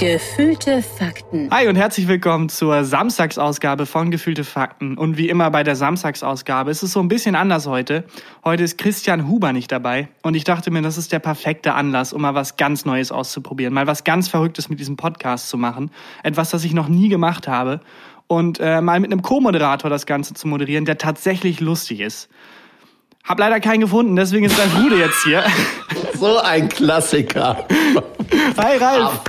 Gefühlte Fakten. Hi und herzlich willkommen zur Samstagsausgabe von Gefühlte Fakten. Und wie immer bei der Samstagsausgabe ist es so ein bisschen anders heute. Heute ist Christian Huber nicht dabei. Und ich dachte mir, das ist der perfekte Anlass, um mal was ganz Neues auszuprobieren. Mal was ganz Verrücktes mit diesem Podcast zu machen. Etwas, das ich noch nie gemacht habe. Und äh, mal mit einem Co-Moderator das Ganze zu moderieren, der tatsächlich lustig ist. Hab leider keinen gefunden, deswegen ist Ralf Rude jetzt hier. So ein Klassiker. Hi Ralf.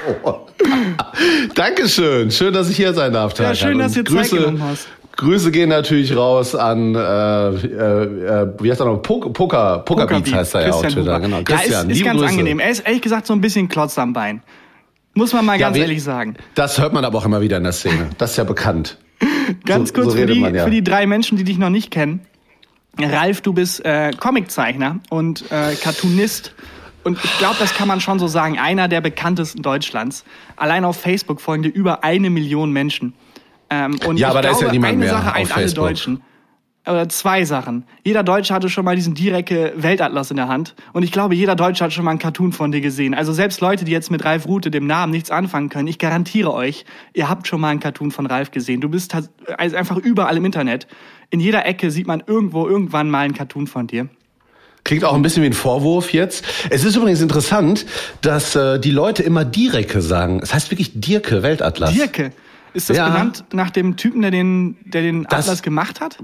Dankeschön. Schön, dass ich hier sein darf. Ja, schön, dass du Zeit genommen hast. Grüße gehen natürlich raus an, äh, äh, wie heißt er noch? Poker, Poker, Poker Beats heißt er ja auf Twitter. Genau. Christian, ja, ist, ist ganz Grüße. angenehm. Er ist ehrlich gesagt so ein bisschen Klotz am Bein. Muss man mal ja, ganz wie, ehrlich sagen. Das hört man aber auch immer wieder in der Szene. Das ist ja bekannt. ganz so, kurz so für, die, man, ja. für die drei Menschen, die dich noch nicht kennen. Ralf, du bist äh, Comiczeichner und äh, Cartoonist. Und ich glaube, das kann man schon so sagen, einer der bekanntesten Deutschlands. Allein auf Facebook folgen dir über eine Million Menschen. Ähm, und ja, aber glaube, da ist ja niemand eine mehr Sache eint alle Deutschen. Oder zwei Sachen. Jeder Deutsche hatte schon mal diesen direkte Weltatlas in der Hand. Und ich glaube, jeder Deutsche hat schon mal einen Cartoon von dir gesehen. Also selbst Leute, die jetzt mit Ralf Rute, dem Namen, nichts anfangen können, ich garantiere euch, ihr habt schon mal einen Cartoon von Ralf gesehen. Du bist also einfach überall im Internet. In jeder Ecke sieht man irgendwo irgendwann mal einen Cartoon von dir. Klingt auch ein bisschen wie ein Vorwurf jetzt. Es ist übrigens interessant, dass äh, die Leute immer Dirke sagen. Es heißt wirklich Dirke, Weltatlas. Dirke. Ist das ja. benannt nach dem Typen, der den, der den das, Atlas gemacht hat?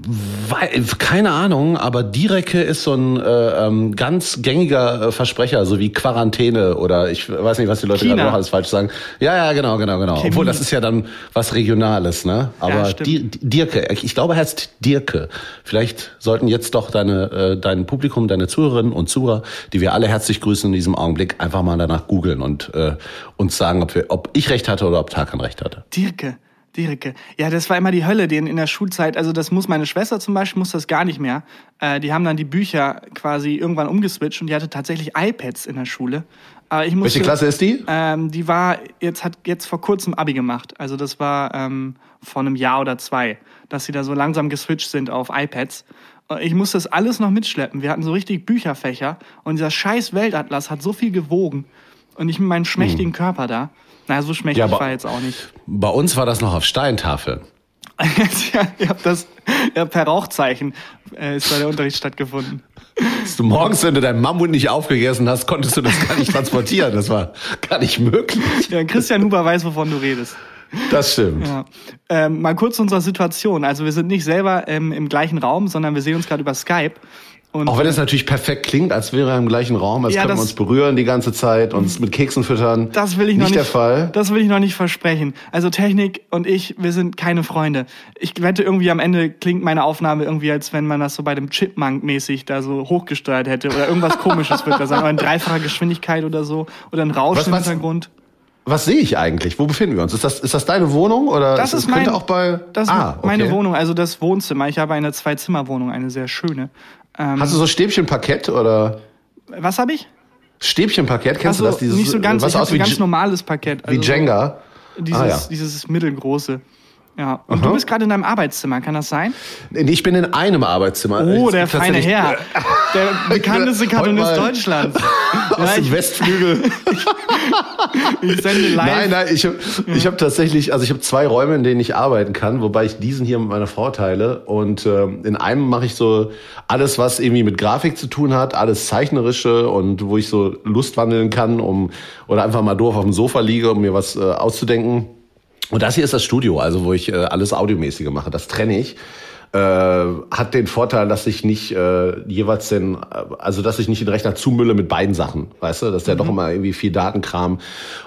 Weil, keine Ahnung, aber Direke ist so ein äh, ähm, ganz gängiger äh, Versprecher, so wie Quarantäne oder ich weiß nicht, was die Leute gerade noch alles falsch sagen. Ja, ja, genau, genau, genau. Chemie. Obwohl, das ist ja dann was Regionales, ne? Aber ja, Dirke, ich glaube, er heißt Dirke. Vielleicht sollten jetzt doch deine, äh, dein Publikum, deine Zuhörerinnen und Zuhörer, die wir alle herzlich grüßen in diesem Augenblick, einfach mal danach googeln und äh, uns sagen, ob, wir, ob ich recht hatte oder ob Tarkan recht hatte. Dirke. Dirke. Ja, das war immer die Hölle, den in der Schulzeit. Also das muss meine Schwester zum Beispiel muss das gar nicht mehr. Äh, die haben dann die Bücher quasi irgendwann umgeswitcht und die hatte tatsächlich iPads in der Schule. Aber ich musste, Welche Klasse ist die? Ähm, die war jetzt hat jetzt vor kurzem Abi gemacht. Also das war ähm, vor einem Jahr oder zwei, dass sie da so langsam geswitcht sind auf iPads. Äh, ich musste das alles noch mitschleppen. Wir hatten so richtig Bücherfächer und dieser scheiß Weltatlas hat so viel gewogen und ich mit meinem schmächtigen hm. Körper da. Na, so schmächtig ja, war jetzt auch nicht. Bei uns war das noch auf Steintafel. ja, ihr habt das ja, per Rauchzeichen äh, ist da der Unterricht stattgefunden. du morgens, wenn du deinen Mammut nicht aufgegessen hast, konntest du das gar nicht transportieren. Das war gar nicht möglich. Ja, Christian Huber weiß, wovon du redest. Das stimmt. Ja. Ähm, mal kurz unsere Situation. Also wir sind nicht selber ähm, im gleichen Raum, sondern wir sehen uns gerade über Skype. Und auch wenn es natürlich perfekt klingt, als wäre er im gleichen Raum, als ja, könnten wir uns berühren die ganze Zeit, uns mit Keksen füttern. Das will ich noch nicht. Nicht der Fall. Das will ich noch nicht versprechen. Also Technik und ich, wir sind keine Freunde. Ich wette irgendwie am Ende klingt meine Aufnahme irgendwie, als wenn man das so bei dem Chipmunk mäßig da so hochgesteuert hätte oder irgendwas komisches wird da sein. Oder in dreifacher Geschwindigkeit oder so. Oder ein Rausch im Hintergrund. Was sehe ich eigentlich? Wo befinden wir uns? Ist das, ist das deine Wohnung oder das ist, ist mein, auch bei Das ist ah, okay. meine Wohnung, also das Wohnzimmer. Ich habe eine Zwei-Zimmer-Wohnung, eine sehr schöne. Ähm, Hast du so Stäbchenparkett oder? Was habe ich? Stäbchenparkett, kennst also, du das? Dieses, nicht so ganz, was aus wie ganz normales Parkett. Also wie Jenga? Dieses, ah, ja. dieses mittelgroße. Ja. Und Aha. du bist gerade in deinem Arbeitszimmer, kann das sein? Ich bin in einem Arbeitszimmer. Oh, der feine Herr. Der bekannteste Cartoonist Deutschlands. Aus dem Westflügel. ich sende live. Nein, nein, ich habe ich hab tatsächlich, also ich habe zwei Räume, in denen ich arbeiten kann, wobei ich diesen hier mit meiner Frau teile. Und äh, in einem mache ich so alles, was irgendwie mit Grafik zu tun hat, alles Zeichnerische und wo ich so Lust wandeln kann, um oder einfach mal doof auf dem Sofa liege, um mir was äh, auszudenken. Und das hier ist das Studio, also wo ich äh, alles Audiomäßige mache. Das trenne ich. Äh, hat den Vorteil, dass ich nicht äh, jeweils den, äh, also dass ich nicht den Rechner zumülle mit beiden Sachen, weißt du, dass der mhm. doch immer irgendwie viel Datenkram.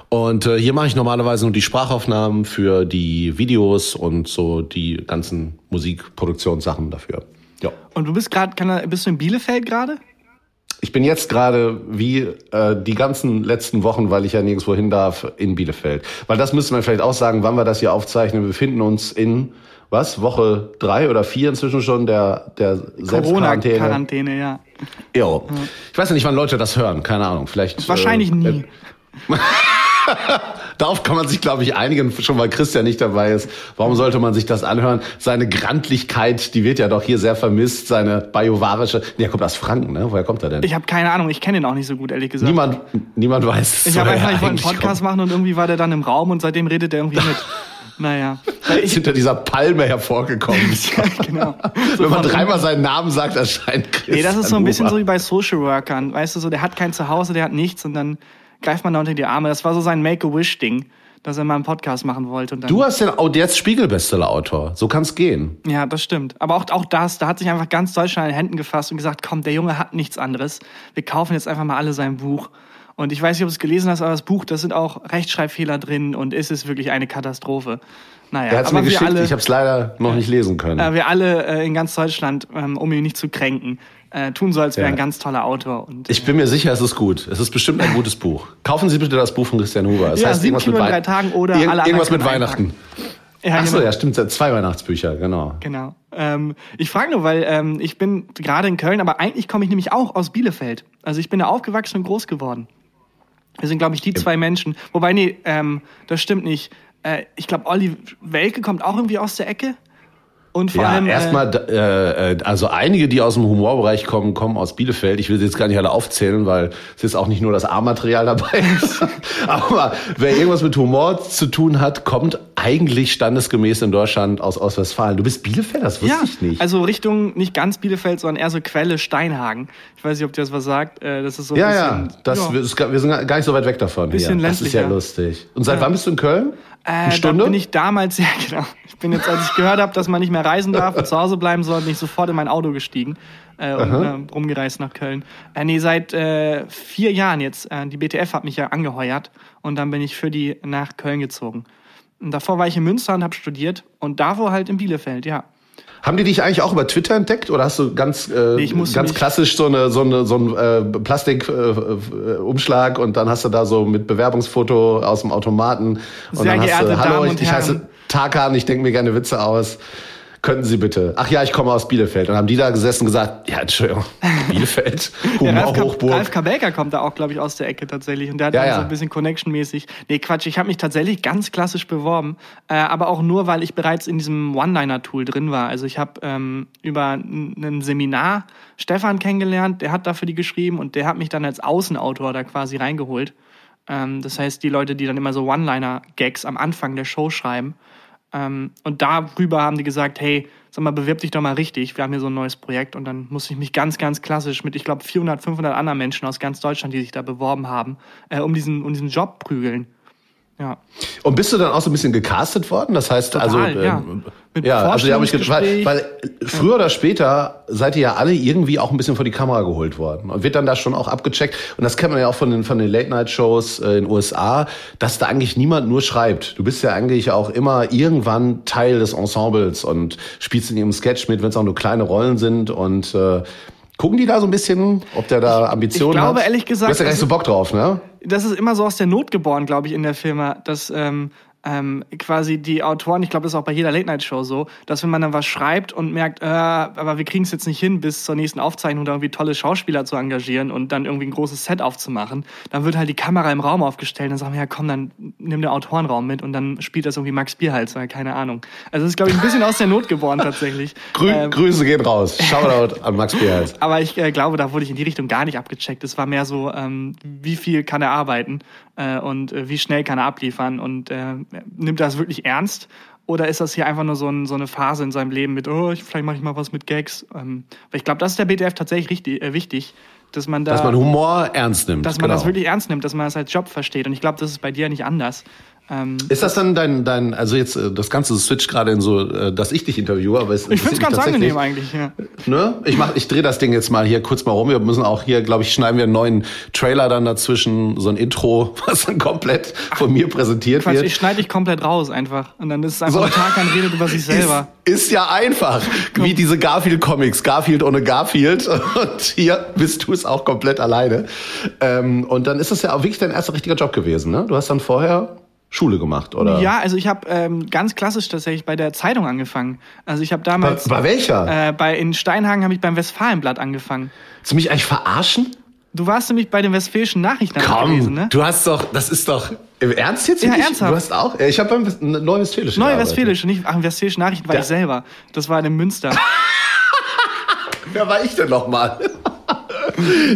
Und äh, hier mache ich normalerweise nur die Sprachaufnahmen für die Videos und so die ganzen Musikproduktionssachen dafür. Ja. Und du bist gerade, bist du in Bielefeld gerade? Ich bin jetzt gerade wie äh, die ganzen letzten Wochen, weil ich ja nirgendwo hin darf, in Bielefeld. Weil das müsste man vielleicht auch sagen, wann wir das hier aufzeichnen. Wir befinden uns in was Woche drei oder vier inzwischen schon der der Selbstquarantäne. Quarantäne, ja. Jo. Ich weiß ja nicht, wann Leute das hören. Keine Ahnung. Vielleicht wahrscheinlich äh, nie. Darauf kann man sich, glaube ich, einigen, schon weil Christian nicht dabei ist. Warum sollte man sich das anhören? Seine Grantlichkeit, die wird ja doch hier sehr vermisst. Seine bajovarische. Nee, er kommt aus Franken, ne? Woher kommt er denn? Ich habe keine Ahnung. Ich kenne ihn auch nicht so gut, ehrlich gesagt. Niemand, niemand weiß. Ich habe einfach, ich wollte einen Podcast kommt. machen und irgendwie war der dann im Raum und seitdem redet er irgendwie mit. Naja. Ist hinter dieser Palme hervorgekommen. ja, genau. So Wenn man dreimal seinen Namen sagt, erscheint Christian Nee, das ist so ein bisschen so wie bei Social Workern. Weißt du, so, der hat kein Zuhause, der hat nichts und dann greift man da unter die Arme. Das war so sein Make-A-Wish-Ding, dass er mal einen Podcast machen wollte. Du hast den oh, jetzt Spiegel-Bestseller-Autor. So kann's gehen. Ja, das stimmt. Aber auch, auch das, da hat sich einfach ganz Deutschland in den Händen gefasst und gesagt, komm, der Junge hat nichts anderes. Wir kaufen jetzt einfach mal alle sein Buch. Und ich weiß nicht, ob du es gelesen hast, aber das Buch, da sind auch Rechtschreibfehler drin und ist es wirklich eine Katastrophe. Naja, er hat's aber mir geschickt, alle, ich habe es leider noch nicht lesen können. Äh, wir alle äh, in ganz Deutschland, ähm, um ihn nicht zu kränken, äh, tun so, als wäre ja. ein ganz toller Autor. Und, ich bin mir sicher, es ist gut. Es ist bestimmt ein gutes Buch. Kaufen Sie bitte das Buch von Christian Huber. Es ja, heißt sieben Kilo in drei Tagen oder Ir alle Irgendwas mit Weihnachten. Ja, Ach so, genau. ja, stimmt. Zwei Weihnachtsbücher, genau. Genau. Ähm, ich frage nur, weil ähm, ich bin gerade in Köln, aber eigentlich komme ich nämlich auch aus Bielefeld. Also ich bin da aufgewachsen und groß geworden. Wir sind, glaube ich, die zwei Menschen. Wobei, nee, ähm, das stimmt nicht. Äh, ich glaube, Olli Welke kommt auch irgendwie aus der Ecke. Und vor ja, allem. Erstmal, äh, äh, also einige, die aus dem Humorbereich kommen, kommen aus Bielefeld. Ich will sie jetzt gar nicht alle aufzählen, weil es ist auch nicht nur das A-Material dabei. Aber wer irgendwas mit Humor zu tun hat, kommt eigentlich standesgemäß in Deutschland aus Ostwestfalen. Du bist Bielefeld, das wusste ja, ich nicht. Also Richtung nicht ganz Bielefeld, sondern eher so Quelle Steinhagen. Ich weiß nicht, ob dir das was sagt. Äh, das ist so ja, bisschen, ja, das, ja. Wir sind gar nicht so weit weg davon. Bisschen hier. Das ist ja lustig. Und seit ja. wann bist du in Köln? Äh, Stunde? Da bin ich damals, ja genau. Ich bin jetzt, als ich gehört habe, dass man nicht mehr reisen darf und zu Hause bleiben soll, bin ich sofort in mein Auto gestiegen äh, und äh, rumgereist nach Köln. Äh, nee, seit äh, vier Jahren jetzt. Äh, die BTF hat mich ja angeheuert und dann bin ich für die nach Köln gezogen. Und davor war ich in Münster und habe studiert. Und davor halt in Bielefeld, ja. Haben die dich eigentlich auch über Twitter entdeckt? Oder hast du ganz äh, nee, ganz klassisch so eine so eine so ein äh, Plastikumschlag äh, und dann hast du da so mit Bewerbungsfoto aus dem Automaten und Sehr dann hast du Hallo, ich, ich heiße Tarkan, ich denke mir gerne Witze aus könnten Sie bitte? Ach ja, ich komme aus Bielefeld. Und haben die da gesessen und gesagt, ja, Entschuldigung, Bielefeld, Humor, ja, Hochburg. Ralf Kabelka kommt da auch, glaube ich, aus der Ecke tatsächlich. Und der hat ja, ja. so ein bisschen Connection-mäßig. Nee, Quatsch, ich habe mich tatsächlich ganz klassisch beworben. Äh, aber auch nur, weil ich bereits in diesem One-Liner-Tool drin war. Also ich habe ähm, über ein Seminar Stefan kennengelernt, der hat dafür die geschrieben und der hat mich dann als Außenautor da quasi reingeholt. Ähm, das heißt, die Leute, die dann immer so One-Liner-Gags am Anfang der Show schreiben, ähm, und darüber haben die gesagt, hey, sag mal, bewirb dich doch mal richtig. Wir haben hier so ein neues Projekt. Und dann musste ich mich ganz, ganz klassisch mit, ich glaube, 400, 500 anderen Menschen aus ganz Deutschland, die sich da beworben haben, äh, um, diesen, um diesen Job prügeln. Ja. Und bist du dann auch so ein bisschen gecastet worden? Das heißt, Total, also ja. Ähm, Mit ja, also die habe ich gefragt, weil früher oder später seid ihr ja alle irgendwie auch ein bisschen vor die Kamera geholt worden und wird dann da schon auch abgecheckt. Und das kennt man ja auch von den von den Late Night Shows äh, in den USA, dass da eigentlich niemand nur schreibt. Du bist ja eigentlich auch immer irgendwann Teil des Ensembles und spielst in ihrem Sketch mit, wenn es auch nur kleine Rollen sind und äh, Gucken die da so ein bisschen, ob der da Ambitionen hat? Ich glaube, hat? ehrlich gesagt. Du hast ja gar nicht so Bock drauf, ne? Das ist immer so aus der Not geboren, glaube ich, in der Firma, dass ähm, ähm, quasi die Autoren, ich glaube, das ist auch bei jeder Late-Night-Show so, dass wenn man dann was schreibt und merkt, äh, aber wir kriegen es jetzt nicht hin, bis zur nächsten Aufzeichnung da irgendwie tolle Schauspieler zu engagieren und dann irgendwie ein großes Set aufzumachen, dann wird halt die Kamera im Raum aufgestellt, dann sagen wir, ja komm, dann nimm den Autorenraum mit und dann spielt das irgendwie Max Bierhals, oder keine Ahnung. Also das ist, glaube ich, ein bisschen aus der Not geboren tatsächlich. Grü ähm, Grüße gehen raus. Shoutout an Max Bierhals. Aber ich äh, glaube, da wurde ich in die Richtung gar nicht abgecheckt. Es war mehr so, ähm, wie viel kann er arbeiten äh, und äh, wie schnell kann er abliefern und äh, nimmt das wirklich ernst? Oder ist das hier einfach nur so, ein, so eine Phase in seinem Leben mit, oh, ich, vielleicht mache ich mal was mit Gags? Ähm, weil ich glaube, das ist der BTF tatsächlich richtig, äh, wichtig, dass man da. Dass man Humor ernst nimmt. Dass man genau. das wirklich ernst nimmt, dass man das als Job versteht. Und ich glaube, das ist bei dir nicht anders. Ähm, ist das dann dein, dein, also jetzt äh, das ganze Switch gerade in so, äh, dass ich dich interviewe, aber es Ich finde es ganz angenehm eigentlich, ja. Ne? Ich mach, ich drehe das Ding jetzt mal hier kurz mal rum. Wir müssen auch hier, glaube ich, schneiden wir einen neuen Trailer dann dazwischen, so ein Intro, was dann komplett von mir präsentiert Quatsch, wird. Ich schneide dich komplett raus einfach. Und dann ist es einfach so. ein Tag an redet über sich selber. Ist, ist ja einfach. Wie diese Garfield-Comics. Garfield ohne Garfield. Und hier bist du es auch komplett alleine. Ähm, und dann ist es ja auch wirklich dein erster richtiger Job gewesen, ne? Du hast dann vorher Schule gemacht, oder? Ja, also ich habe ähm, ganz klassisch tatsächlich bei der Zeitung angefangen. Also ich habe damals. Bei, bei welcher? Äh, bei in Steinhagen habe ich beim Westfalenblatt angefangen. Willst du mich eigentlich verarschen? Du warst nämlich bei den Westfälischen Nachrichten Komm, gewesen, ne? Du hast doch, das ist doch. Im Ernst jetzt? Ja, ernsthaft. Du hast auch? Ich habe beim Neuwestfälisch Neuwestfälisch, nicht ach, Westfälische Nachrichten war ja. ich selber. Das war in Münster. Wer war ich denn nochmal?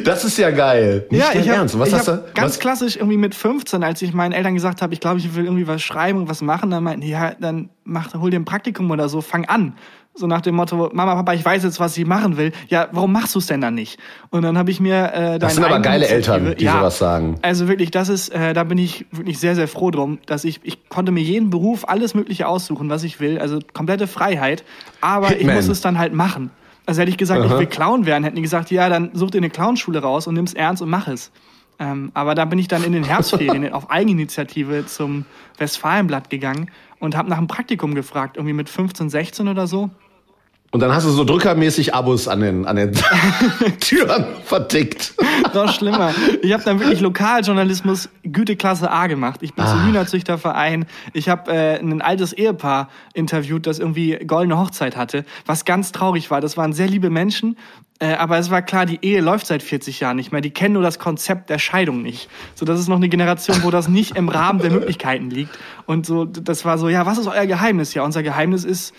Das ist ja geil. Nicht ja, ich hab ganz was? klassisch irgendwie mit 15, als ich meinen Eltern gesagt habe, ich glaube, ich will irgendwie was schreiben und was machen, dann meinten die, ja, dann mach, hol dir ein Praktikum oder so, fang an. So nach dem Motto, Mama, Papa, ich weiß jetzt, was ich machen will. Ja, warum machst du es denn dann nicht? Und dann habe ich mir äh, Das sind aber geile Eltern, die ja, sowas sagen. Also wirklich, das ist, äh, da bin ich wirklich sehr, sehr froh drum, dass ich, ich konnte mir jeden Beruf, alles Mögliche aussuchen, was ich will. Also komplette Freiheit. Aber Hitman. ich muss es dann halt machen. Also hätte ich gesagt, Aha. ich will Clown werden, hätten die gesagt, ja, dann such dir eine Clownschule raus und nimm's ernst und mach es. Ähm, aber da bin ich dann in den Herbstferien auf Eigeninitiative zum Westfalenblatt gegangen und habe nach einem Praktikum gefragt, irgendwie mit 15, 16 oder so. Und dann hast du so drückermäßig Abos an den, an den Türen vertickt. Noch schlimmer. Ich habe dann wirklich Lokaljournalismus Güteklasse A gemacht. Ich bin ah. zum Hühnerzüchterverein. Ich habe äh, ein altes Ehepaar interviewt, das irgendwie goldene Hochzeit hatte, was ganz traurig war. Das waren sehr liebe Menschen, äh, aber es war klar, die Ehe läuft seit 40 Jahren nicht mehr. Die kennen nur das Konzept der Scheidung nicht. So, das ist noch eine Generation, wo das nicht im Rahmen der Möglichkeiten liegt. Und so, das war so, ja, was ist euer Geheimnis? Ja, unser Geheimnis ist,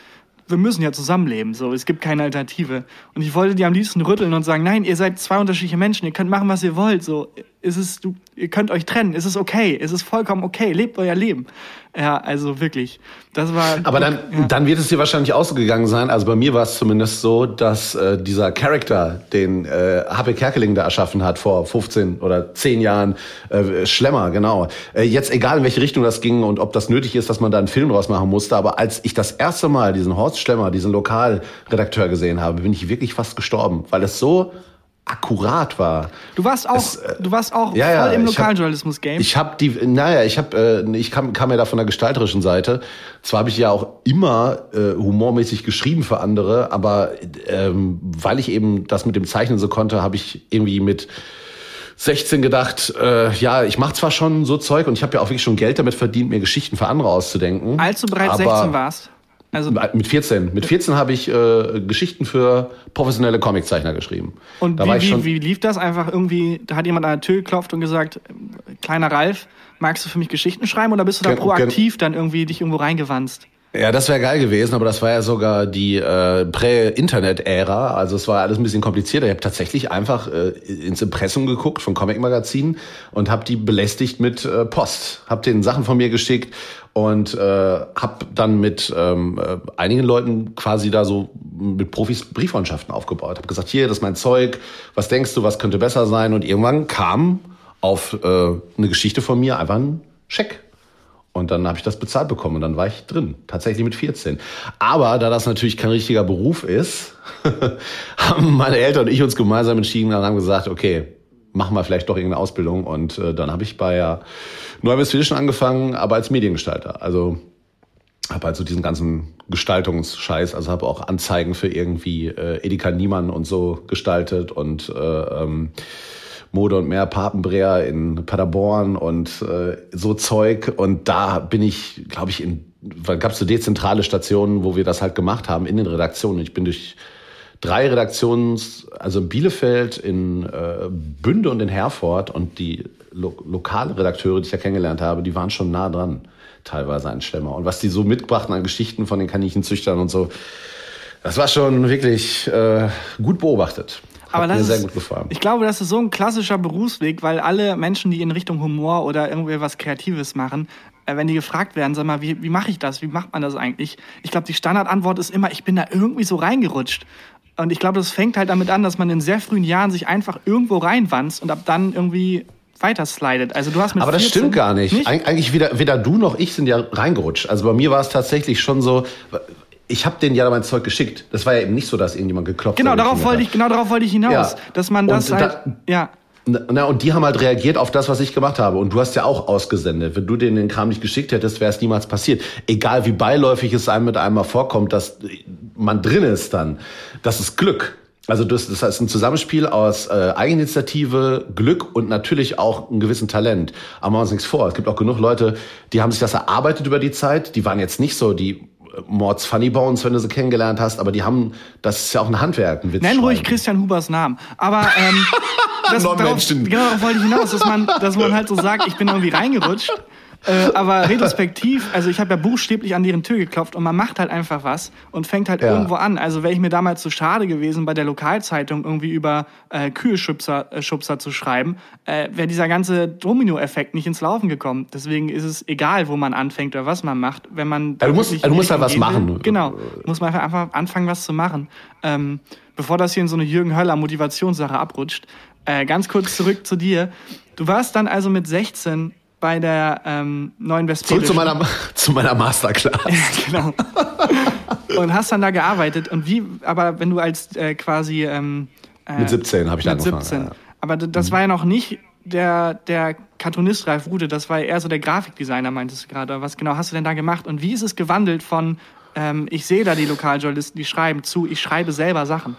wir müssen ja zusammenleben, so, es gibt keine Alternative. Und ich wollte die am liebsten rütteln und sagen, nein, ihr seid zwei unterschiedliche Menschen, ihr könnt machen, was ihr wollt, so, ist es, du, ihr könnt euch trennen, ist es okay, ist es vollkommen okay, lebt euer Leben. Ja, also wirklich. Das war. Aber dann, ja. dann wird es dir wahrscheinlich auch so gegangen sein. Also bei mir war es zumindest so, dass äh, dieser Charakter, den äh, Kerkeling da erschaffen hat vor 15 oder 10 Jahren, äh, Schlemmer, genau. Äh, jetzt egal in welche Richtung das ging und ob das nötig ist, dass man da einen Film draus machen musste, aber als ich das erste Mal diesen Horst Schlemmer, diesen Lokalredakteur gesehen habe, bin ich wirklich fast gestorben, weil es so akkurat war. Du warst auch, es, äh, du warst auch ja, voll ja, im Lokaljournalismus-Game. Ich habe hab die, naja, ich habe, äh, ich kam, kam ja da von der gestalterischen Seite. Zwar habe ich ja auch immer äh, humormäßig geschrieben für andere, aber ähm, weil ich eben das mit dem Zeichnen so konnte, habe ich irgendwie mit 16 gedacht, äh, ja, ich mache zwar schon so Zeug und ich habe ja auch wirklich schon Geld damit verdient, mir Geschichten für andere auszudenken. Als du bereits 16 warst? Also mit 14. Mit 14 habe ich äh, Geschichten für professionelle Comiczeichner geschrieben. Und wie, wie, wie lief das? Einfach irgendwie, da hat jemand an der Tür geklopft und gesagt, kleiner Ralf, magst du für mich Geschichten schreiben oder bist du da proaktiv dann irgendwie dich irgendwo reingewanzt? Ja, das wäre geil gewesen, aber das war ja sogar die äh, Prä-Internet-Ära. Also es war alles ein bisschen komplizierter. Ich habe tatsächlich einfach äh, ins Impressum geguckt von Comic-Magazinen und habe die belästigt mit äh, Post. Hab denen Sachen von mir geschickt und äh, habe dann mit ähm, äh, einigen Leuten quasi da so mit Profis Brieffreundschaften aufgebaut. Habe gesagt, hier, das ist mein Zeug. Was denkst du, was könnte besser sein? Und irgendwann kam auf äh, eine Geschichte von mir einfach ein Scheck und dann habe ich das bezahlt bekommen und dann war ich drin, tatsächlich mit 14. Aber da das natürlich kein richtiger Beruf ist, haben meine Eltern und ich uns gemeinsam entschieden und haben gesagt, okay, machen wir vielleicht doch irgendeine Ausbildung. Und äh, dann habe ich bei ja, Neuwestfälischen angefangen, aber als Mediengestalter. Also habe halt so diesen ganzen Gestaltungsscheiß, also habe auch Anzeigen für irgendwie äh, Edeka Niemann und so gestaltet und äh, ähm, Mode und mehr Papenbrea in Paderborn und äh, so Zeug. Und da bin ich, glaube ich, in, gab es so dezentrale Stationen, wo wir das halt gemacht haben in den Redaktionen. Ich bin durch drei Redaktions, also Bielefeld, in äh, Bünde und in Herford und die lo lokale Redakteure, die ich da kennengelernt habe, die waren schon nah dran, teilweise ein Schlemmer. Und was die so mitbrachten an Geschichten von den Kaninchenzüchtern und so, das war schon wirklich äh, gut beobachtet. Aber das mir sehr gut gefallen. Ich glaube, das ist so ein klassischer Berufsweg, weil alle Menschen, die in Richtung Humor oder irgendwie was Kreatives machen, äh, wenn die gefragt werden, sag mal, wie, wie mache ich das? Wie macht man das eigentlich? Ich glaube, die Standardantwort ist immer, ich bin da irgendwie so reingerutscht. Und ich glaube, das fängt halt damit an, dass man in sehr frühen Jahren sich einfach irgendwo reinwanzt und ab dann irgendwie weiter slidet. Also du hast mit Aber das stimmt gar nicht. nicht? Eig eigentlich weder, weder du noch ich sind ja reingerutscht. Also bei mir war es tatsächlich schon so, ich habe denen ja mein Zeug geschickt. Das war ja eben nicht so, dass irgendjemand geklopft genau, hat. Darauf wollte ich, genau darauf wollte ich hinaus. Ja. Dass man das und halt, da, ja. Na, und die haben halt reagiert auf das, was ich gemacht habe. Und du hast ja auch ausgesendet. Wenn du denen den Kram nicht geschickt hättest, wäre es niemals passiert. Egal wie beiläufig es einem mit einmal vorkommt, dass man drin ist dann. Das ist Glück. Also das, das heißt ein Zusammenspiel aus äh, Eigeninitiative, Glück und natürlich auch einem gewissen Talent. Aber machen wir uns nichts vor. Es gibt auch genug Leute, die haben sich das erarbeitet über die Zeit. Die waren jetzt nicht so die Mords Funny Bones, wenn du sie kennengelernt hast, aber die haben, das ist ja auch ein Handwerk, ein Witz. Nenn ruhig Christian Hubers Namen. Aber ähm, das, darauf, genau darauf wollte ich hinaus, dass man, dass man halt so sagt, ich bin irgendwie reingerutscht. Äh, aber retrospektiv, also ich habe ja buchstäblich an deren Tür geklopft und man macht halt einfach was und fängt halt ja. irgendwo an. Also wäre ich mir damals zu so schade gewesen, bei der Lokalzeitung irgendwie über äh, Kühlschubser äh, Schubser zu schreiben, äh, wäre dieser ganze Domino-Effekt nicht ins Laufen gekommen. Deswegen ist es egal, wo man anfängt oder was man macht. Wenn man ja, du musst, du musst halt was machen. Will, genau, muss man einfach anfangen, was zu machen. Ähm, bevor das hier in so eine Jürgen Höller Motivationssache abrutscht. Äh, ganz kurz zurück zu dir. Du warst dann also mit 16 bei der ähm, neuen Westfälischen. Zurück zu meiner, zu meiner Masterclass. genau. und hast dann da gearbeitet. Und wie, aber wenn du als äh, quasi. Ähm, äh, mit 17 habe ich da angefangen. 17. Ja. Aber das mhm. war ja noch nicht der, der Cartoonist Ralf Rude, das war eher so der Grafikdesigner, meintest du gerade. Was genau hast du denn da gemacht? Und wie ist es gewandelt von, ähm, ich sehe da die Lokaljournalisten, die schreiben, zu, ich schreibe selber Sachen?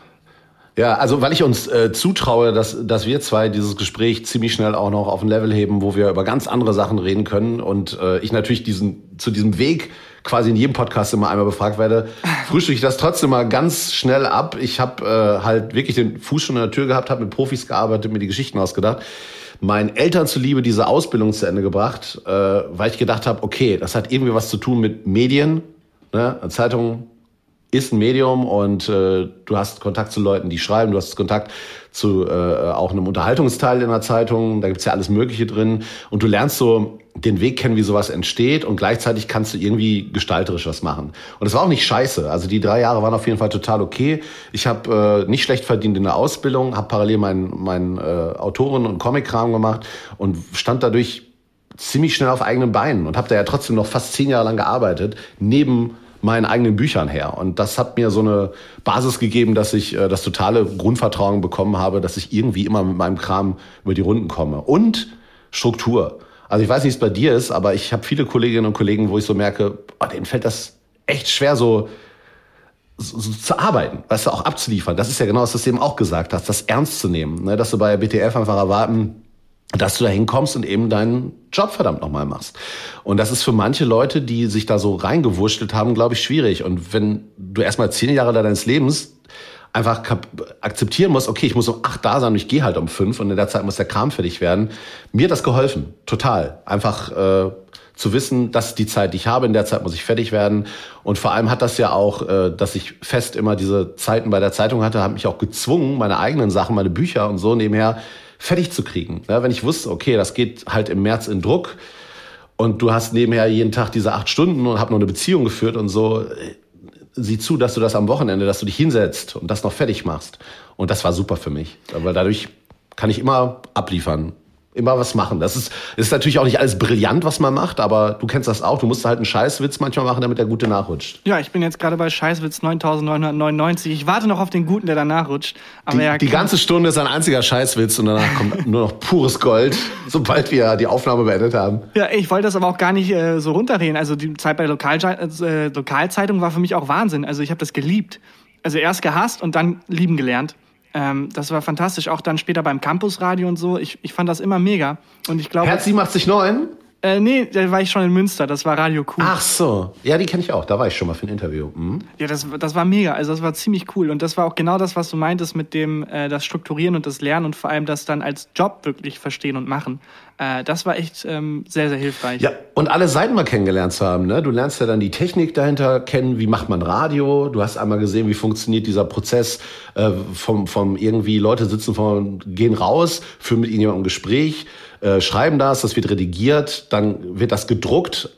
Ja, also weil ich uns äh, zutraue, dass, dass wir zwei dieses Gespräch ziemlich schnell auch noch auf ein Level heben, wo wir über ganz andere Sachen reden können und äh, ich natürlich diesen zu diesem Weg quasi in jedem Podcast immer einmal befragt werde, frühstücke ich das trotzdem mal ganz schnell ab. Ich habe äh, halt wirklich den Fuß schon in der Tür gehabt, habe mit Profis gearbeitet, mir die Geschichten ausgedacht meinen Eltern zuliebe diese Ausbildung zu Ende gebracht, äh, weil ich gedacht habe, okay, das hat irgendwie was zu tun mit Medien. Ne? Zeitung ist ein Medium und äh, du hast Kontakt zu Leuten, die schreiben, du hast Kontakt zu äh, auch einem Unterhaltungsteil in der Zeitung, da gibt's ja alles Mögliche drin und du lernst so den Weg kennen, wie sowas entsteht und gleichzeitig kannst du irgendwie gestalterisch was machen. Und es war auch nicht scheiße, also die drei Jahre waren auf jeden Fall total okay. Ich habe äh, nicht schlecht verdient in der Ausbildung, habe parallel meinen mein, äh, Autoren- und Comic-Kram gemacht und stand dadurch ziemlich schnell auf eigenen Beinen und habe da ja trotzdem noch fast zehn Jahre lang gearbeitet, neben meinen eigenen Büchern her. Und das hat mir so eine Basis gegeben, dass ich äh, das totale Grundvertrauen bekommen habe, dass ich irgendwie immer mit meinem Kram über die Runden komme. Und Struktur. Also ich weiß nicht, wie es bei dir ist, aber ich habe viele Kolleginnen und Kollegen, wo ich so merke, oh, denen fällt das echt schwer, so, so, so, zu arbeiten, weißt du, auch abzuliefern. Das ist ja genau, was du eben auch gesagt hast, das ernst zu nehmen. Ne? Dass du bei BTF einfach erwarten, dass du da hinkommst und eben deinen Job verdammt nochmal machst. Und das ist für manche Leute, die sich da so reingewurschtelt haben, glaube ich, schwierig. Und wenn du erstmal zehn Jahre deines Lebens einfach akzeptieren musst, okay, ich muss um acht da sein und ich gehe halt um fünf und in der Zeit muss der Kram fertig werden. Mir hat das geholfen, total. Einfach äh, zu wissen, das ist die Zeit, die ich habe, in der Zeit muss ich fertig werden. Und vor allem hat das ja auch, äh, dass ich fest immer diese Zeiten bei der Zeitung hatte, hat mich auch gezwungen, meine eigenen Sachen, meine Bücher und so nebenher fertig zu kriegen. Ja, wenn ich wusste, okay, das geht halt im März in Druck und du hast nebenher jeden Tag diese acht Stunden und hab noch eine Beziehung geführt und so, sieh zu, dass du das am Wochenende, dass du dich hinsetzt und das noch fertig machst. Und das war super für mich, weil dadurch kann ich immer abliefern immer was machen. Das ist, ist natürlich auch nicht alles brillant, was man macht, aber du kennst das auch. Du musst halt einen Scheißwitz manchmal machen, damit der gute nachrutscht. Ja, ich bin jetzt gerade bei Scheißwitz 9999. Ich warte noch auf den guten, der danach rutscht. Aber die, ja, die ganze Stunde ist ein einziger Scheißwitz und danach kommt nur noch pures Gold, sobald wir die Aufnahme beendet haben. Ja, ich wollte das aber auch gar nicht äh, so runterreden. Also die Zeit bei der Lokal äh, Lokalzeitung war für mich auch Wahnsinn. Also ich habe das geliebt. Also erst gehasst und dann lieben gelernt. Ähm, das war fantastisch. Auch dann später beim Campusradio und so. Ich, ich fand das immer mega. Und ich glaube. Herz 87.9? Äh, nee, da war ich schon in Münster, das war Radio Cool. Ach so, ja, die kenne ich auch, da war ich schon mal für ein Interview. Mhm. Ja, das, das war mega, also das war ziemlich cool und das war auch genau das, was du meintest mit dem äh, das Strukturieren und das Lernen und vor allem das dann als Job wirklich verstehen und machen. Äh, das war echt ähm, sehr, sehr hilfreich. Ja, und alle Seiten mal kennengelernt zu haben. Ne? Du lernst ja dann die Technik dahinter kennen, wie macht man Radio, du hast einmal gesehen, wie funktioniert dieser Prozess äh, vom, vom irgendwie Leute sitzen von, gehen raus, führen mit ihnen jemandem ein Gespräch, äh, schreiben das, das wird redigiert, dann wird das gedruckt.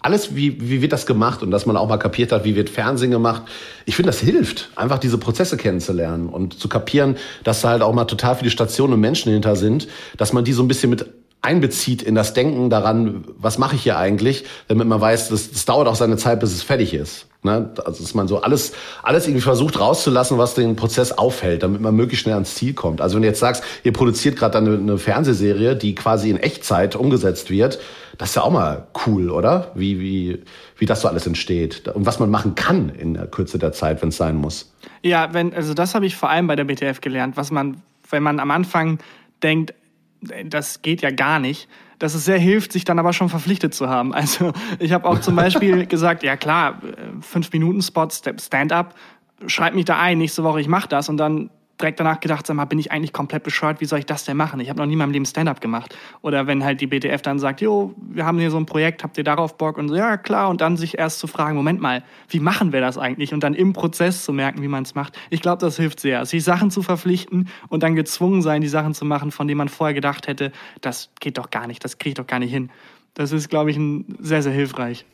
Alles, wie, wie wird das gemacht? Und dass man auch mal kapiert hat, wie wird Fernsehen gemacht. Ich finde, das hilft, einfach diese Prozesse kennenzulernen und zu kapieren, dass da halt auch mal total viele Stationen und Menschen hinter sind, dass man die so ein bisschen mit einbezieht in das Denken daran, was mache ich hier eigentlich, damit man weiß, das, das dauert auch seine Zeit, bis es fertig ist. Ne? Also dass man so alles, alles irgendwie versucht rauszulassen, was den Prozess aufhält, damit man möglichst schnell ans Ziel kommt. Also wenn du jetzt sagst, ihr produziert gerade eine, eine Fernsehserie, die quasi in Echtzeit umgesetzt wird, das ist ja auch mal cool, oder? Wie, wie, wie das so alles entsteht und was man machen kann in der Kürze der Zeit, wenn es sein muss. Ja, wenn, also das habe ich vor allem bei der BTF gelernt, was man, wenn man am Anfang denkt, das geht ja gar nicht, dass es sehr hilft, sich dann aber schon verpflichtet zu haben. Also ich habe auch zum Beispiel gesagt, ja klar, fünf Minuten Spots, Stand-up, schreib mich da ein, nächste Woche, ich mache das und dann direkt danach gedacht, sag mal, bin ich eigentlich komplett bescheuert, wie soll ich das denn machen? Ich habe noch nie in meinem Leben Stand-up gemacht. Oder wenn halt die BTF dann sagt, jo, wir haben hier so ein Projekt, habt ihr darauf Bock? Und so, ja, klar. Und dann sich erst zu fragen, Moment mal, wie machen wir das eigentlich? Und dann im Prozess zu merken, wie man es macht. Ich glaube, das hilft sehr. Sich Sachen zu verpflichten und dann gezwungen sein, die Sachen zu machen, von denen man vorher gedacht hätte, das geht doch gar nicht, das kriege ich doch gar nicht hin. Das ist, glaube ich, ein, sehr, sehr hilfreich.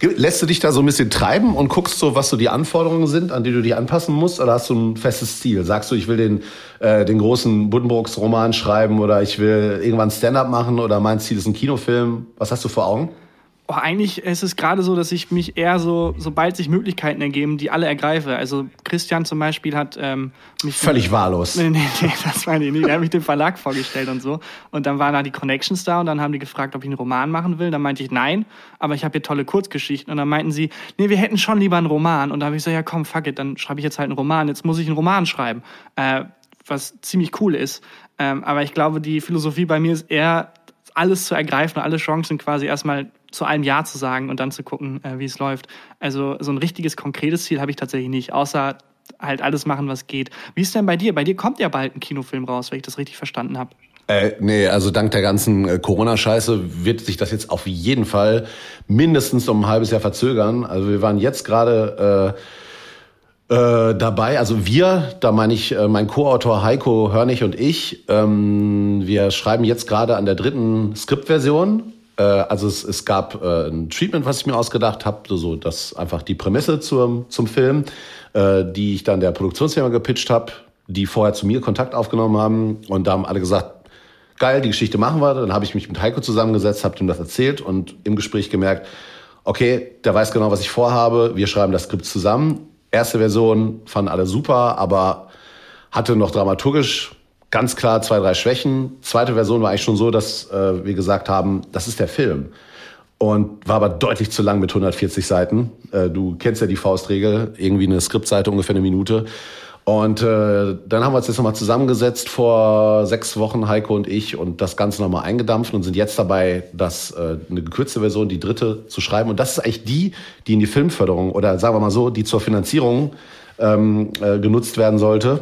Lässt du dich da so ein bisschen treiben und guckst so, was so die Anforderungen sind, an die du dich anpassen musst? Oder hast du ein festes Ziel? Sagst du, ich will den, äh, den großen Buddenbrooks-Roman schreiben oder ich will irgendwann Stand-up machen oder mein Ziel ist ein Kinofilm? Was hast du vor Augen? Oh, eigentlich ist es gerade so, dass ich mich eher so, sobald sich Möglichkeiten ergeben, die alle ergreife. Also Christian zum Beispiel hat ähm, mich... Völlig wahllos. Nee, nee, nee, das meine ich nicht. Er hat mich dem Verlag vorgestellt und so. Und dann waren da die Connections da und dann haben die gefragt, ob ich einen Roman machen will. Dann meinte ich, nein, aber ich habe hier tolle Kurzgeschichten. Und dann meinten sie, nee, wir hätten schon lieber einen Roman. Und da habe ich gesagt, ja komm, fuck it, dann schreibe ich jetzt halt einen Roman. Jetzt muss ich einen Roman schreiben. Äh, was ziemlich cool ist. Ähm, aber ich glaube, die Philosophie bei mir ist eher, alles zu ergreifen, alle Chancen quasi erstmal zu einem Ja zu sagen und dann zu gucken, äh, wie es läuft. Also so ein richtiges, konkretes Ziel habe ich tatsächlich nicht, außer halt alles machen, was geht. Wie ist denn bei dir? Bei dir kommt ja bald ein Kinofilm raus, wenn ich das richtig verstanden habe. Äh, nee, also dank der ganzen äh, Corona-Scheiße wird sich das jetzt auf jeden Fall mindestens um ein halbes Jahr verzögern. Also wir waren jetzt gerade äh, äh, dabei, also wir, da meine ich äh, mein Co-Autor Heiko Hörnig und ich, ähm, wir schreiben jetzt gerade an der dritten Skriptversion also es, es gab äh, ein Treatment, was ich mir ausgedacht habe, so das einfach die Prämisse zum, zum Film, äh, die ich dann der Produktionsfirma gepitcht habe, die vorher zu mir Kontakt aufgenommen haben und da haben alle gesagt, geil, die Geschichte machen wir. Dann habe ich mich mit Heiko zusammengesetzt, habe ihm das erzählt und im Gespräch gemerkt, okay, der weiß genau, was ich vorhabe, wir schreiben das Skript zusammen. Erste Version fanden alle super, aber hatte noch dramaturgisch ganz klar zwei, drei Schwächen. Zweite Version war eigentlich schon so, dass äh, wir gesagt haben, das ist der Film. Und war aber deutlich zu lang mit 140 Seiten. Äh, du kennst ja die Faustregel, irgendwie eine Skriptseite ungefähr eine Minute. Und äh, dann haben wir uns jetzt nochmal zusammengesetzt vor sechs Wochen, Heiko und ich, und das Ganze nochmal eingedampft und sind jetzt dabei, das äh, eine gekürzte Version, die dritte, zu schreiben. Und das ist eigentlich die, die in die Filmförderung oder sagen wir mal so, die zur Finanzierung ähm, äh, genutzt werden sollte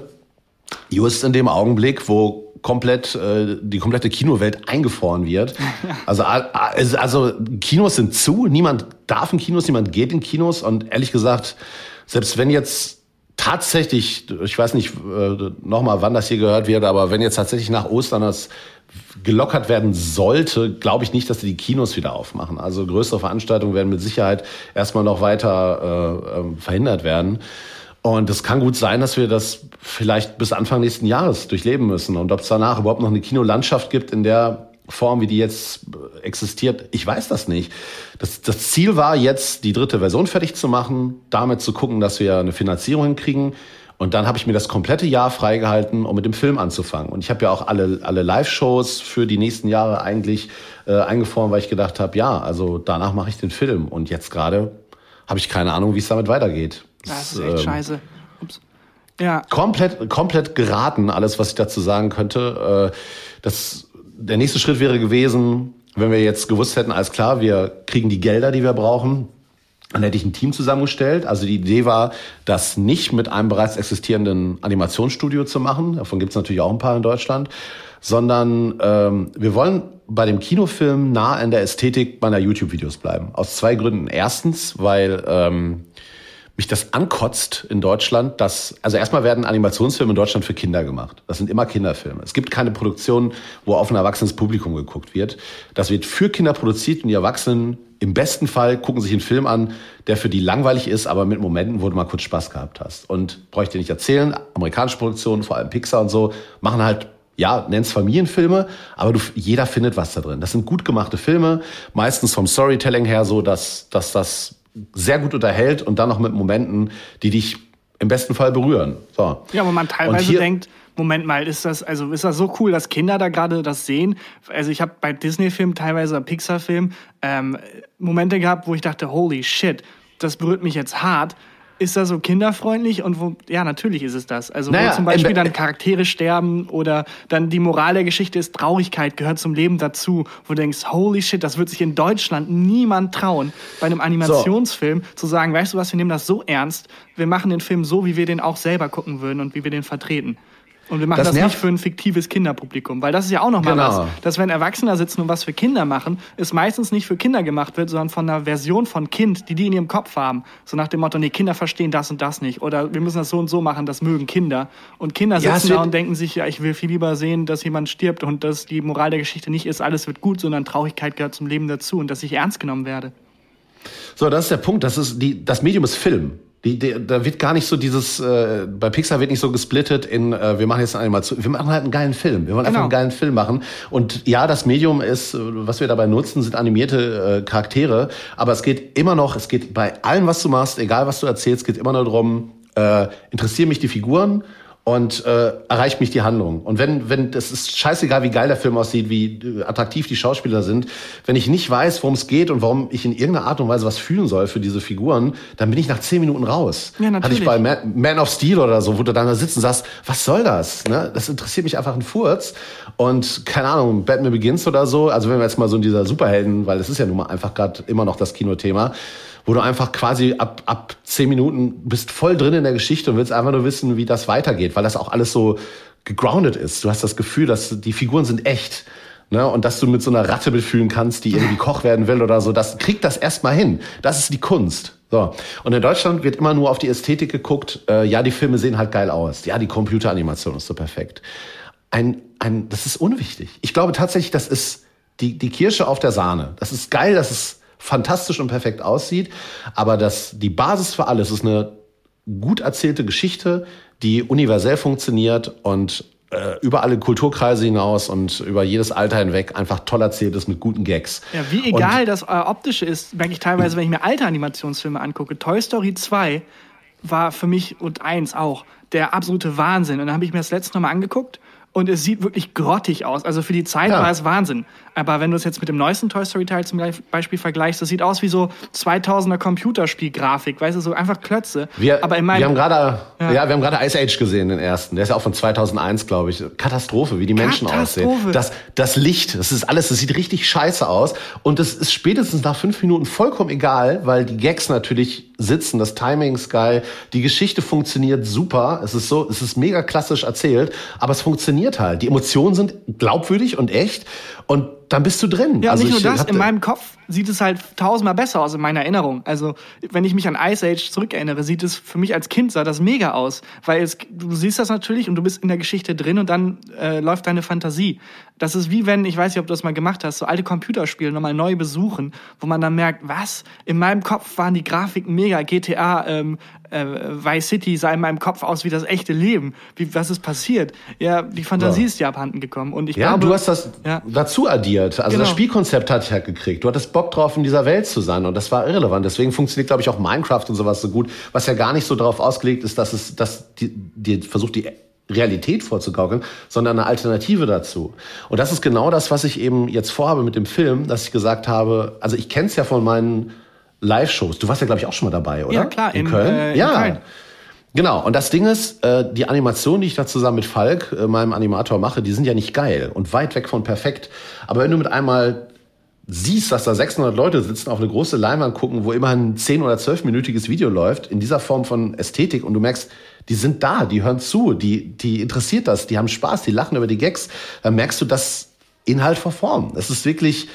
just in dem Augenblick, wo komplett äh, die komplette Kinowelt eingefroren wird. Also, also Kinos sind zu, niemand darf in Kinos, niemand geht in Kinos und ehrlich gesagt, selbst wenn jetzt tatsächlich, ich weiß nicht äh, nochmal, wann das hier gehört wird, aber wenn jetzt tatsächlich nach Ostern das gelockert werden sollte, glaube ich nicht, dass die Kinos wieder aufmachen. Also größere Veranstaltungen werden mit Sicherheit erstmal noch weiter äh, äh verhindert werden. Und es kann gut sein, dass wir das vielleicht bis Anfang nächsten Jahres durchleben müssen. Und ob es danach überhaupt noch eine Kinolandschaft gibt in der Form, wie die jetzt existiert, ich weiß das nicht. Das, das Ziel war jetzt, die dritte Version fertig zu machen, damit zu gucken, dass wir eine Finanzierung hinkriegen. Und dann habe ich mir das komplette Jahr freigehalten, um mit dem Film anzufangen. Und ich habe ja auch alle, alle Live-Shows für die nächsten Jahre eigentlich äh, eingefroren, weil ich gedacht habe, ja, also danach mache ich den Film. Und jetzt gerade habe ich keine Ahnung, wie es damit weitergeht. Das ist echt ähm, scheiße. Ups. Ja. Komplett, komplett geraten, alles, was ich dazu sagen könnte. Äh, das, der nächste Schritt wäre gewesen, wenn wir jetzt gewusst hätten, alles klar, wir kriegen die Gelder, die wir brauchen, dann hätte ich ein Team zusammengestellt. Also die Idee war, das nicht mit einem bereits existierenden Animationsstudio zu machen. Davon gibt es natürlich auch ein paar in Deutschland. Sondern ähm, wir wollen bei dem Kinofilm nah an der Ästhetik meiner YouTube-Videos bleiben. Aus zwei Gründen. Erstens, weil ähm, mich das ankotzt in Deutschland, dass, also erstmal werden Animationsfilme in Deutschland für Kinder gemacht. Das sind immer Kinderfilme. Es gibt keine Produktion, wo auf ein erwachsenes Publikum geguckt wird. Das wird für Kinder produziert und die Erwachsenen im besten Fall gucken sich einen Film an, der für die langweilig ist, aber mit Momenten, wo du mal kurz Spaß gehabt hast. Und bräuchte ich dir nicht erzählen, amerikanische Produktionen, vor allem Pixar und so, machen halt ja, nenn's Familienfilme, aber du, jeder findet was da drin. Das sind gut gemachte Filme, meistens vom Storytelling her so, dass, dass das sehr gut unterhält und dann noch mit Momenten, die dich im besten Fall berühren. So. Ja, wo man teilweise denkt, Moment mal, ist das also ist das so cool, dass Kinder da gerade das sehen? Also ich habe bei Disney-Filmen teilweise Pixar-Filmen ähm, Momente gehabt, wo ich dachte, holy shit, das berührt mich jetzt hart. Ist das so kinderfreundlich und wo, ja, natürlich ist es das. Also naja, wo zum Beispiel dann Charaktere sterben oder dann die Moral der Geschichte ist, Traurigkeit gehört zum Leben dazu, wo du denkst, holy shit, das wird sich in Deutschland niemand trauen, bei einem Animationsfilm so. zu sagen, weißt du was, wir nehmen das so ernst, wir machen den Film so, wie wir den auch selber gucken würden und wie wir den vertreten. Und wir machen das, das nicht für ein fiktives Kinderpublikum, weil das ist ja auch noch mal genau. was, dass wenn Erwachsene sitzen und was für Kinder machen, es meistens nicht für Kinder gemacht wird, sondern von einer Version von Kind, die die in ihrem Kopf haben. So nach dem Motto, nee, Kinder verstehen das und das nicht oder wir müssen das so und so machen, das mögen Kinder. Und Kinder sitzen ja, da und denken sich, ja, ich will viel lieber sehen, dass jemand stirbt und dass die Moral der Geschichte nicht ist, alles wird gut, sondern Traurigkeit gehört zum Leben dazu und dass ich ernst genommen werde. So, das ist der Punkt. Das ist die, das Medium ist Film. Die, die, da wird gar nicht so dieses, äh, bei Pixar wird nicht so gesplittet in, äh, wir machen jetzt einmal zu, wir machen halt einen geilen Film. Wir wollen genau. einfach einen geilen Film machen. Und ja, das Medium ist, was wir dabei nutzen, sind animierte äh, Charaktere. Aber es geht immer noch, es geht bei allem, was du machst, egal was du erzählst, geht immer nur darum, äh, interessieren mich die Figuren und äh, erreicht mich die Handlung. Und wenn, wenn, das ist scheißegal, wie geil der Film aussieht, wie äh, attraktiv die Schauspieler sind, wenn ich nicht weiß, worum es geht und warum ich in irgendeiner Art und Weise was fühlen soll für diese Figuren, dann bin ich nach zehn Minuten raus. Ja, natürlich. Hatte ich bei Man, Man of Steel oder so, wo du dann da sitzt und sagst, was soll das? Ne? Das interessiert mich einfach ein Furz. Und keine Ahnung, Batman Begins oder so, also wenn wir jetzt mal so in dieser Superhelden, weil das ist ja nun mal einfach gerade immer noch das Kinothema, wo du einfach quasi ab, ab zehn Minuten bist voll drin in der Geschichte und willst einfach nur wissen, wie das weitergeht, weil das auch alles so gegroundet ist. Du hast das Gefühl, dass die Figuren sind echt. Ne, und dass du mit so einer Ratte befühlen kannst, die irgendwie Koch werden will oder so, das kriegt das erstmal hin. Das ist die Kunst. So. Und in Deutschland wird immer nur auf die Ästhetik geguckt. Äh, ja, die Filme sehen halt geil aus. Ja, die Computeranimation ist so perfekt. Ein, ein, das ist unwichtig. Ich glaube tatsächlich, das ist die, die Kirsche auf der Sahne. Das ist geil, das ist fantastisch und perfekt aussieht. Aber das, die Basis für alles ist eine gut erzählte Geschichte, die universell funktioniert und äh, über alle Kulturkreise hinaus und über jedes Alter hinweg einfach toll erzählt ist mit guten Gags. Ja, wie egal und, das äh, Optische ist, merke ich teilweise, wenn ich mir alte Animationsfilme angucke. Toy Story 2 war für mich und 1 auch der absolute Wahnsinn. Und dann habe ich mir das letzte Mal angeguckt und es sieht wirklich grottig aus. Also für die Zeit ja. war es Wahnsinn. Aber wenn du es jetzt mit dem neuesten Toy Story Teil zum Beispiel vergleichst, das sieht aus wie so 2000er Computerspielgrafik, weißt du, so einfach Klötze. Wir, Aber in meinem, wir haben gerade, ja. ja. wir haben gerade Ice Age gesehen, den ersten. Der ist ja auch von 2001, glaube ich. Katastrophe, wie die Menschen Katastrophe. aussehen. Das, das Licht, das ist alles, das sieht richtig scheiße aus. Und es ist spätestens nach fünf Minuten vollkommen egal, weil die Gags natürlich sitzen, das Timing ist geil, die Geschichte funktioniert super. Es ist so, es ist mega klassisch erzählt, aber es funktioniert halt. Die Emotionen sind glaubwürdig und echt. Und dann bist du drin. Ja, also nicht nur das, in meinem Kopf sieht es halt tausendmal besser aus in meiner Erinnerung. Also, wenn ich mich an Ice Age zurückerinnere, sieht es für mich als Kind sah das mega aus. Weil es, du siehst das natürlich und du bist in der Geschichte drin und dann äh, läuft deine Fantasie. Das ist wie wenn, ich weiß nicht, ob du das mal gemacht hast, so alte Computerspiele nochmal neu besuchen, wo man dann merkt, was? In meinem Kopf waren die Grafiken mega, GTA, ähm, äh, Vice City sah in meinem Kopf aus wie das echte Leben. Wie, was ist passiert? Ja, die Fantasie ja. ist dir abhanden gekommen. Und ich ja, glaube, du hast das ja. dazu addiert. Also genau. das Spielkonzept hatte ich halt gekriegt. Du hattest Bock drauf, in dieser Welt zu sein. Und das war irrelevant. Deswegen funktioniert, glaube ich, auch Minecraft und sowas so gut. Was ja gar nicht so darauf ausgelegt ist, dass es, dass die, die versucht, die Realität vorzugaukeln, sondern eine Alternative dazu. Und das ist genau das, was ich eben jetzt vorhabe mit dem Film, dass ich gesagt habe, also ich kenne es ja von meinen Live-Shows. Du warst ja, glaube ich, auch schon mal dabei, oder? Ja, klar, in, in Köln. Äh, in ja. Köln. Genau, und das Ding ist, äh, die Animation, die ich da zusammen mit Falk, äh, meinem Animator, mache, die sind ja nicht geil und weit weg von perfekt. Aber wenn du mit einmal siehst, dass da 600 Leute sitzen, auf eine große Leinwand gucken, wo immer ein 10- oder 12-minütiges Video läuft, in dieser Form von Ästhetik und du merkst, die sind da, die hören zu, die, die interessiert das, die haben Spaß, die lachen über die Gags, dann merkst du, dass Inhalt verformt. Es ist wirklich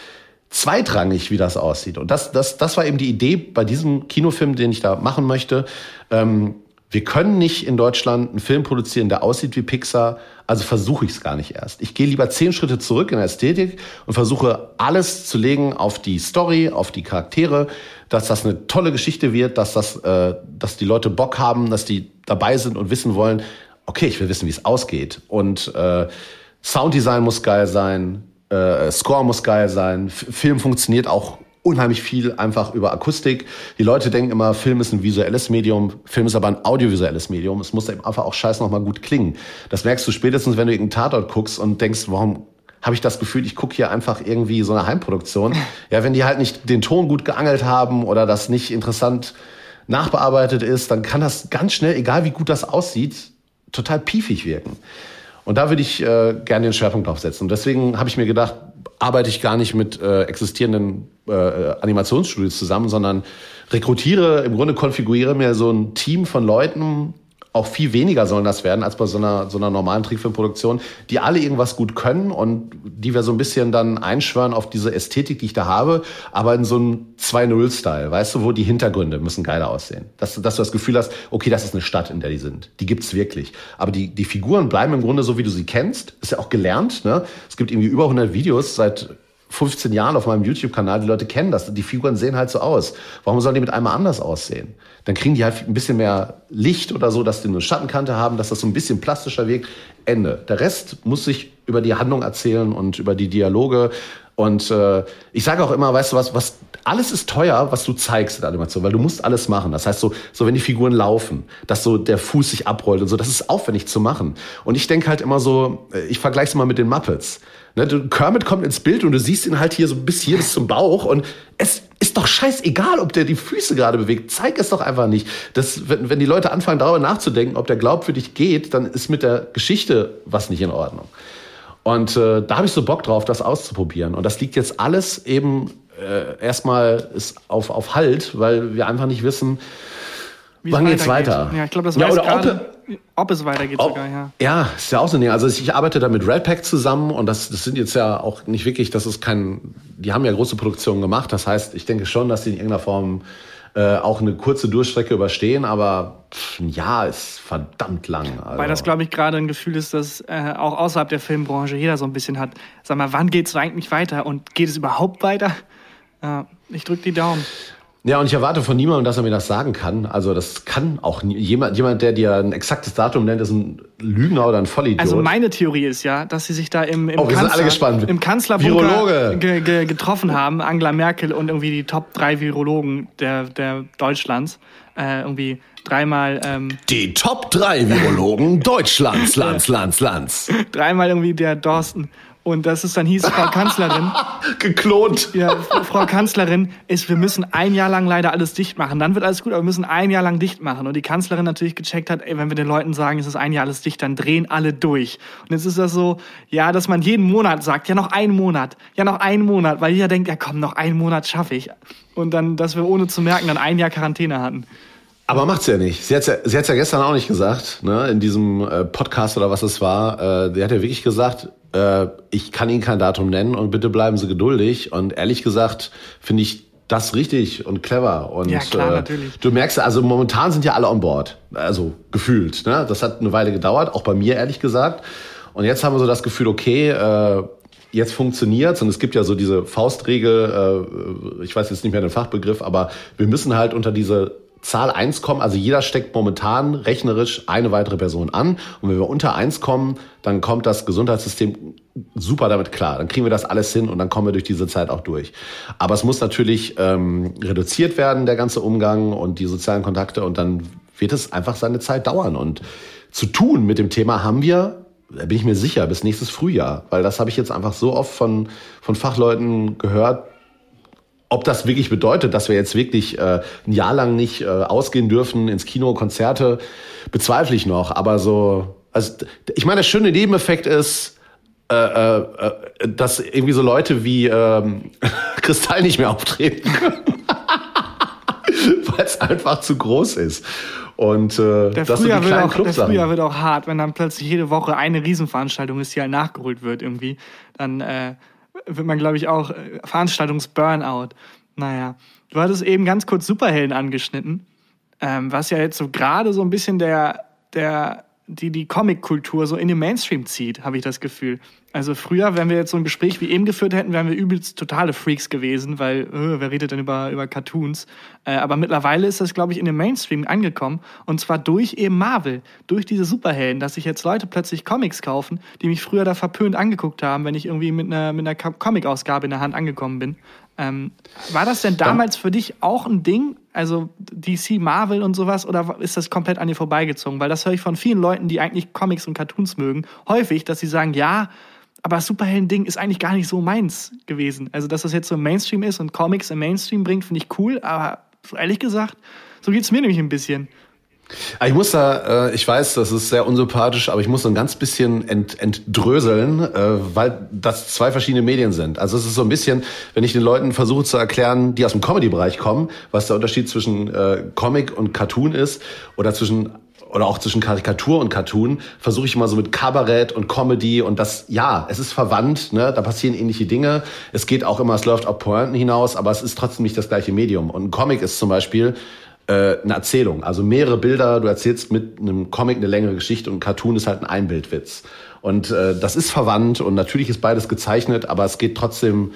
zweitrangig, wie das aussieht. Und das, das, das war eben die Idee bei diesem Kinofilm, den ich da machen möchte. Ähm, wir können nicht in Deutschland einen Film produzieren, der aussieht wie Pixar, also versuche ich es gar nicht erst. Ich gehe lieber zehn Schritte zurück in der Ästhetik und versuche alles zu legen auf die Story, auf die Charaktere, dass das eine tolle Geschichte wird, dass das, äh, dass die Leute Bock haben, dass die dabei sind und wissen wollen, okay, ich will wissen, wie es ausgeht. Und äh, Sounddesign muss geil sein, äh, Score muss geil sein, F Film funktioniert auch unheimlich viel einfach über Akustik. Die Leute denken immer, Film ist ein visuelles Medium, Film ist aber ein audiovisuelles Medium. Es muss eben einfach auch scheiß nochmal gut klingen. Das merkst du spätestens, wenn du irgendeinen Tatort guckst und denkst, warum habe ich das Gefühl, ich gucke hier einfach irgendwie so eine Heimproduktion. Ja, wenn die halt nicht den Ton gut geangelt haben oder das nicht interessant nachbearbeitet ist, dann kann das ganz schnell, egal wie gut das aussieht, total piefig wirken. Und da würde ich äh, gerne den Schwerpunkt drauf setzen. Und deswegen habe ich mir gedacht, arbeite ich gar nicht mit äh, existierenden äh, Animationsstudios zusammen, sondern rekrutiere, im Grunde konfiguriere mir so ein Team von Leuten, auch viel weniger sollen das werden als bei so einer, so einer normalen Trickfilmproduktion, die alle irgendwas gut können und die wir so ein bisschen dann einschwören auf diese Ästhetik, die ich da habe, aber in so einem 2-0-Style, weißt du, wo die Hintergründe müssen geiler aussehen. Dass, dass du das Gefühl hast, okay, das ist eine Stadt, in der die sind. Die gibt's wirklich. Aber die, die Figuren bleiben im Grunde so, wie du sie kennst. Ist ja auch gelernt, ne? Es gibt irgendwie über 100 Videos seit 15 Jahren auf meinem YouTube-Kanal, die Leute kennen das. Die Figuren sehen halt so aus. Warum sollen die mit einmal anders aussehen? Dann kriegen die halt ein bisschen mehr Licht oder so, dass die eine Schattenkante haben, dass das so ein bisschen plastischer wirkt. Ende. Der Rest muss sich über die Handlung erzählen und über die Dialoge. Und äh, ich sage auch immer, weißt du was, was alles ist teuer, was du zeigst in der Animation, weil du musst alles machen. Das heißt so, so wenn die Figuren laufen, dass so der Fuß sich abrollt und so, das ist aufwendig zu machen. Und ich denke halt immer so, äh, ich vergleiche es mal mit den Muppets. Ne, Kermit kommt ins Bild und du siehst ihn halt hier so bis hier bis zum Bauch und es ist doch scheißegal, ob der die Füße gerade bewegt. Zeig es doch einfach nicht. Das, wenn, wenn die Leute anfangen darüber nachzudenken, ob der dich geht, dann ist mit der Geschichte was nicht in Ordnung. Und äh, da habe ich so Bock drauf, das auszuprobieren. Und das liegt jetzt alles eben äh, erstmal ist auf, auf Halt, weil wir einfach nicht wissen, Wie wann geht's weiter. Ja, ich glaube, das ja, weiß gerade, ob, ob, es weitergeht ob, sogar, ja. Ja, ist ja auch so ein Ding. Also ich arbeite da mit Redpack zusammen und das, das sind jetzt ja auch nicht wirklich, das ist kein, die haben ja große Produktionen gemacht. Das heißt, ich denke schon, dass die in irgendeiner Form äh, auch eine kurze Durchstrecke überstehen, aber ein Jahr ist verdammt lang. Also. Weil das, glaube ich, gerade ein Gefühl ist, dass äh, auch außerhalb der Filmbranche jeder so ein bisschen hat. Sag mal, wann geht es eigentlich weiter und geht es überhaupt weiter? Ja, ich drücke die Daumen. Ja, und ich erwarte von niemandem, dass er mir das sagen kann. Also das kann auch nie, jemand, jemand, der dir ein exaktes Datum nennt, ist ein Lügner oder ein Vollidiot. Also meine Theorie ist ja, dass sie sich da im, im, oh, Kanzler, im Kanzlerbunker ge, ge, getroffen haben, Angela Merkel und irgendwie die Top drei Virologen der, der Deutschlands. Äh, irgendwie dreimal. Ähm, die Top drei Virologen Deutschlands, Lands, Lands, Lands. dreimal irgendwie der Dorsten und das ist dann hieß, Frau Kanzlerin. Geklont. Ja, Frau Kanzlerin, ist, wir müssen ein Jahr lang leider alles dicht machen. Dann wird alles gut, aber wir müssen ein Jahr lang dicht machen. Und die Kanzlerin natürlich gecheckt hat, ey, wenn wir den Leuten sagen, es ist ein Jahr alles dicht, dann drehen alle durch. Und jetzt ist das so, ja, dass man jeden Monat sagt, ja, noch einen Monat, ja, noch einen Monat, weil jeder denkt, ja, komm, noch einen Monat schaffe ich. Und dann, dass wir ohne zu merken dann ein Jahr Quarantäne hatten. Aber macht's ja nicht. Sie hat's ja, sie hat's ja gestern auch nicht gesagt, ne, in diesem äh, Podcast oder was es war. Äh, sie hat ja wirklich gesagt, äh, ich kann Ihnen kein Datum nennen und bitte bleiben Sie geduldig. Und ehrlich gesagt finde ich das richtig und clever. Und ja, klar, äh, natürlich. du merkst, also momentan sind ja alle on board. Also gefühlt. Ne? Das hat eine Weile gedauert, auch bei mir ehrlich gesagt. Und jetzt haben wir so das Gefühl, okay, äh, jetzt funktioniert's und es gibt ja so diese Faustregel, äh, ich weiß jetzt nicht mehr den Fachbegriff, aber wir müssen halt unter diese Zahl 1 kommen, also jeder steckt momentan rechnerisch eine weitere Person an. Und wenn wir unter 1 kommen, dann kommt das Gesundheitssystem super damit klar. Dann kriegen wir das alles hin und dann kommen wir durch diese Zeit auch durch. Aber es muss natürlich ähm, reduziert werden, der ganze Umgang und die sozialen Kontakte. Und dann wird es einfach seine Zeit dauern. Und zu tun mit dem Thema haben wir, da bin ich mir sicher, bis nächstes Frühjahr. Weil das habe ich jetzt einfach so oft von, von Fachleuten gehört, ob das wirklich bedeutet, dass wir jetzt wirklich äh, ein Jahr lang nicht äh, ausgehen dürfen ins Kino, Konzerte, bezweifle ich noch. Aber so, also ich meine, der schöne Nebeneffekt ist, äh, äh, äh dass irgendwie so Leute wie ähm, Kristall nicht mehr auftreten können. Weil es einfach zu groß ist. Und äh, der das Frühjahr, wird auch, der Frühjahr wird auch hart, wenn dann plötzlich jede Woche eine Riesenveranstaltung ist, die halt nachgeholt wird irgendwie. Dann äh, wird man, glaube ich, auch äh, Veranstaltungs-Burnout. Naja, du hattest eben ganz kurz Superhelden angeschnitten, ähm, was ja jetzt so gerade so ein bisschen der, der die die Comic-Kultur so in den Mainstream zieht, habe ich das Gefühl. Also früher, wenn wir jetzt so ein Gespräch wie eben geführt hätten, wären wir übelst totale Freaks gewesen, weil äh, wer redet denn über, über Cartoons? Äh, aber mittlerweile ist das, glaube ich, in den Mainstream angekommen und zwar durch eben Marvel, durch diese Superhelden, dass sich jetzt Leute plötzlich Comics kaufen, die mich früher da verpönt angeguckt haben, wenn ich irgendwie mit einer, mit einer Comic-Ausgabe in der Hand angekommen bin. Ähm, war das denn damals für dich auch ein Ding? Also DC, Marvel und sowas? Oder ist das komplett an dir vorbeigezogen? Weil das höre ich von vielen Leuten, die eigentlich Comics und Cartoons mögen, häufig, dass sie sagen, ja, aber Superhelden-Ding ist eigentlich gar nicht so meins gewesen. Also, dass das jetzt so im Mainstream ist und Comics im Mainstream bringt, finde ich cool, aber ehrlich gesagt, so geht's mir nämlich ein bisschen. Ah, ich muss da, äh, ich weiß, das ist sehr unsympathisch, aber ich muss so ein ganz bisschen ent, entdröseln, äh, weil das zwei verschiedene Medien sind. Also es ist so ein bisschen, wenn ich den Leuten versuche zu erklären, die aus dem Comedy-Bereich kommen, was der Unterschied zwischen äh, Comic und Cartoon ist oder zwischen oder auch zwischen Karikatur und Cartoon versuche ich immer so mit Kabarett und Comedy und das, ja, es ist verwandt, ne? da passieren ähnliche Dinge. Es geht auch immer, es läuft auf Pointen hinaus, aber es ist trotzdem nicht das gleiche Medium. Und ein Comic ist zum Beispiel äh, eine Erzählung. Also mehrere Bilder, du erzählst mit einem Comic eine längere Geschichte und ein Cartoon ist halt ein Einbildwitz. Und äh, das ist verwandt und natürlich ist beides gezeichnet, aber es geht trotzdem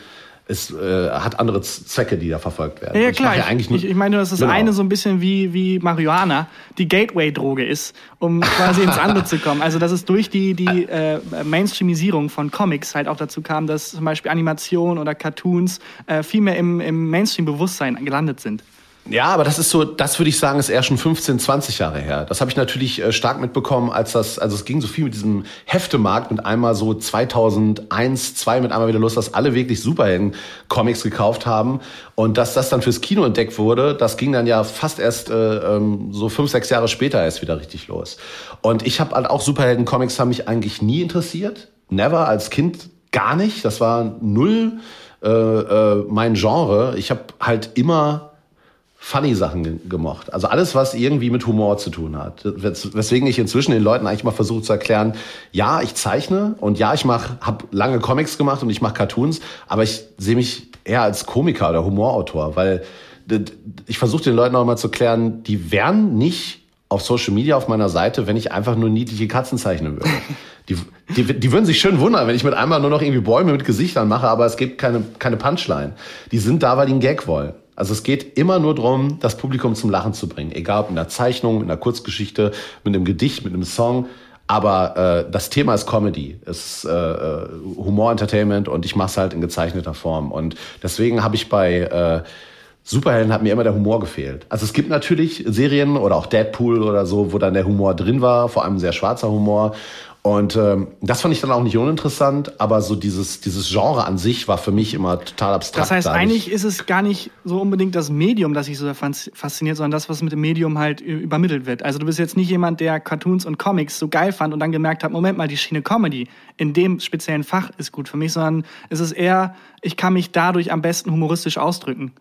es äh, hat andere Zwecke, die da verfolgt werden. Ja, ja klar. Ich, ja ich, ich meine, dass das genau. eine so ein bisschen wie, wie Marihuana die Gateway-Droge ist, um quasi ins andere zu kommen. Also, dass es durch die, die äh, Mainstreamisierung von Comics halt auch dazu kam, dass zum Beispiel Animationen oder Cartoons äh, viel mehr im, im Mainstream-Bewusstsein gelandet sind. Ja, aber das ist so, das würde ich sagen, ist eher schon 15, 20 Jahre her. Das habe ich natürlich äh, stark mitbekommen, als das, also es ging so viel mit diesem Heftemarkt mit einmal so 2001, 2 mit einmal wieder los, dass alle wirklich Superhelden-Comics gekauft haben und dass das dann fürs Kino entdeckt wurde, das ging dann ja fast erst äh, ähm, so fünf, sechs Jahre später erst wieder richtig los. Und ich habe halt auch Superhelden-Comics haben mich eigentlich nie interessiert, never als Kind gar nicht. Das war null äh, äh, mein Genre. Ich habe halt immer funny Sachen gemocht. Also alles, was irgendwie mit Humor zu tun hat. Weswegen ich inzwischen den Leuten eigentlich mal versuche zu erklären, ja, ich zeichne und ja, ich mach, habe lange Comics gemacht und ich mache Cartoons, aber ich sehe mich eher als Komiker oder Humorautor, weil ich versuche den Leuten auch mal zu klären, die wären nicht auf Social Media auf meiner Seite, wenn ich einfach nur niedliche Katzen zeichnen würde. Die, die, die würden sich schön wundern, wenn ich mit einmal nur noch irgendwie Bäume mit Gesichtern mache, aber es gibt keine, keine Punchline. Die sind da, weil die einen Gag wollen. Also es geht immer nur darum, das Publikum zum Lachen zu bringen. Egal ob in einer Zeichnung, in einer Kurzgeschichte, mit einem Gedicht, mit einem Song. Aber äh, das Thema ist Comedy, es ist äh, äh Humor, Entertainment und ich mache es halt in gezeichneter Form. Und deswegen habe ich bei äh, Superhelden hat mir immer der Humor gefehlt. Also es gibt natürlich Serien oder auch Deadpool oder so, wo dann der Humor drin war, vor allem sehr schwarzer Humor. Und ähm, das fand ich dann auch nicht uninteressant, aber so dieses, dieses Genre an sich war für mich immer total abstrakt. Das heißt, eigentlich ist es gar nicht so unbedingt das Medium, das sich so fasziniert, sondern das, was mit dem Medium halt übermittelt wird. Also du bist jetzt nicht jemand, der Cartoons und Comics so geil fand und dann gemerkt hat, Moment mal, die Schiene Comedy in dem speziellen Fach ist gut für mich, sondern es ist eher, ich kann mich dadurch am besten humoristisch ausdrücken.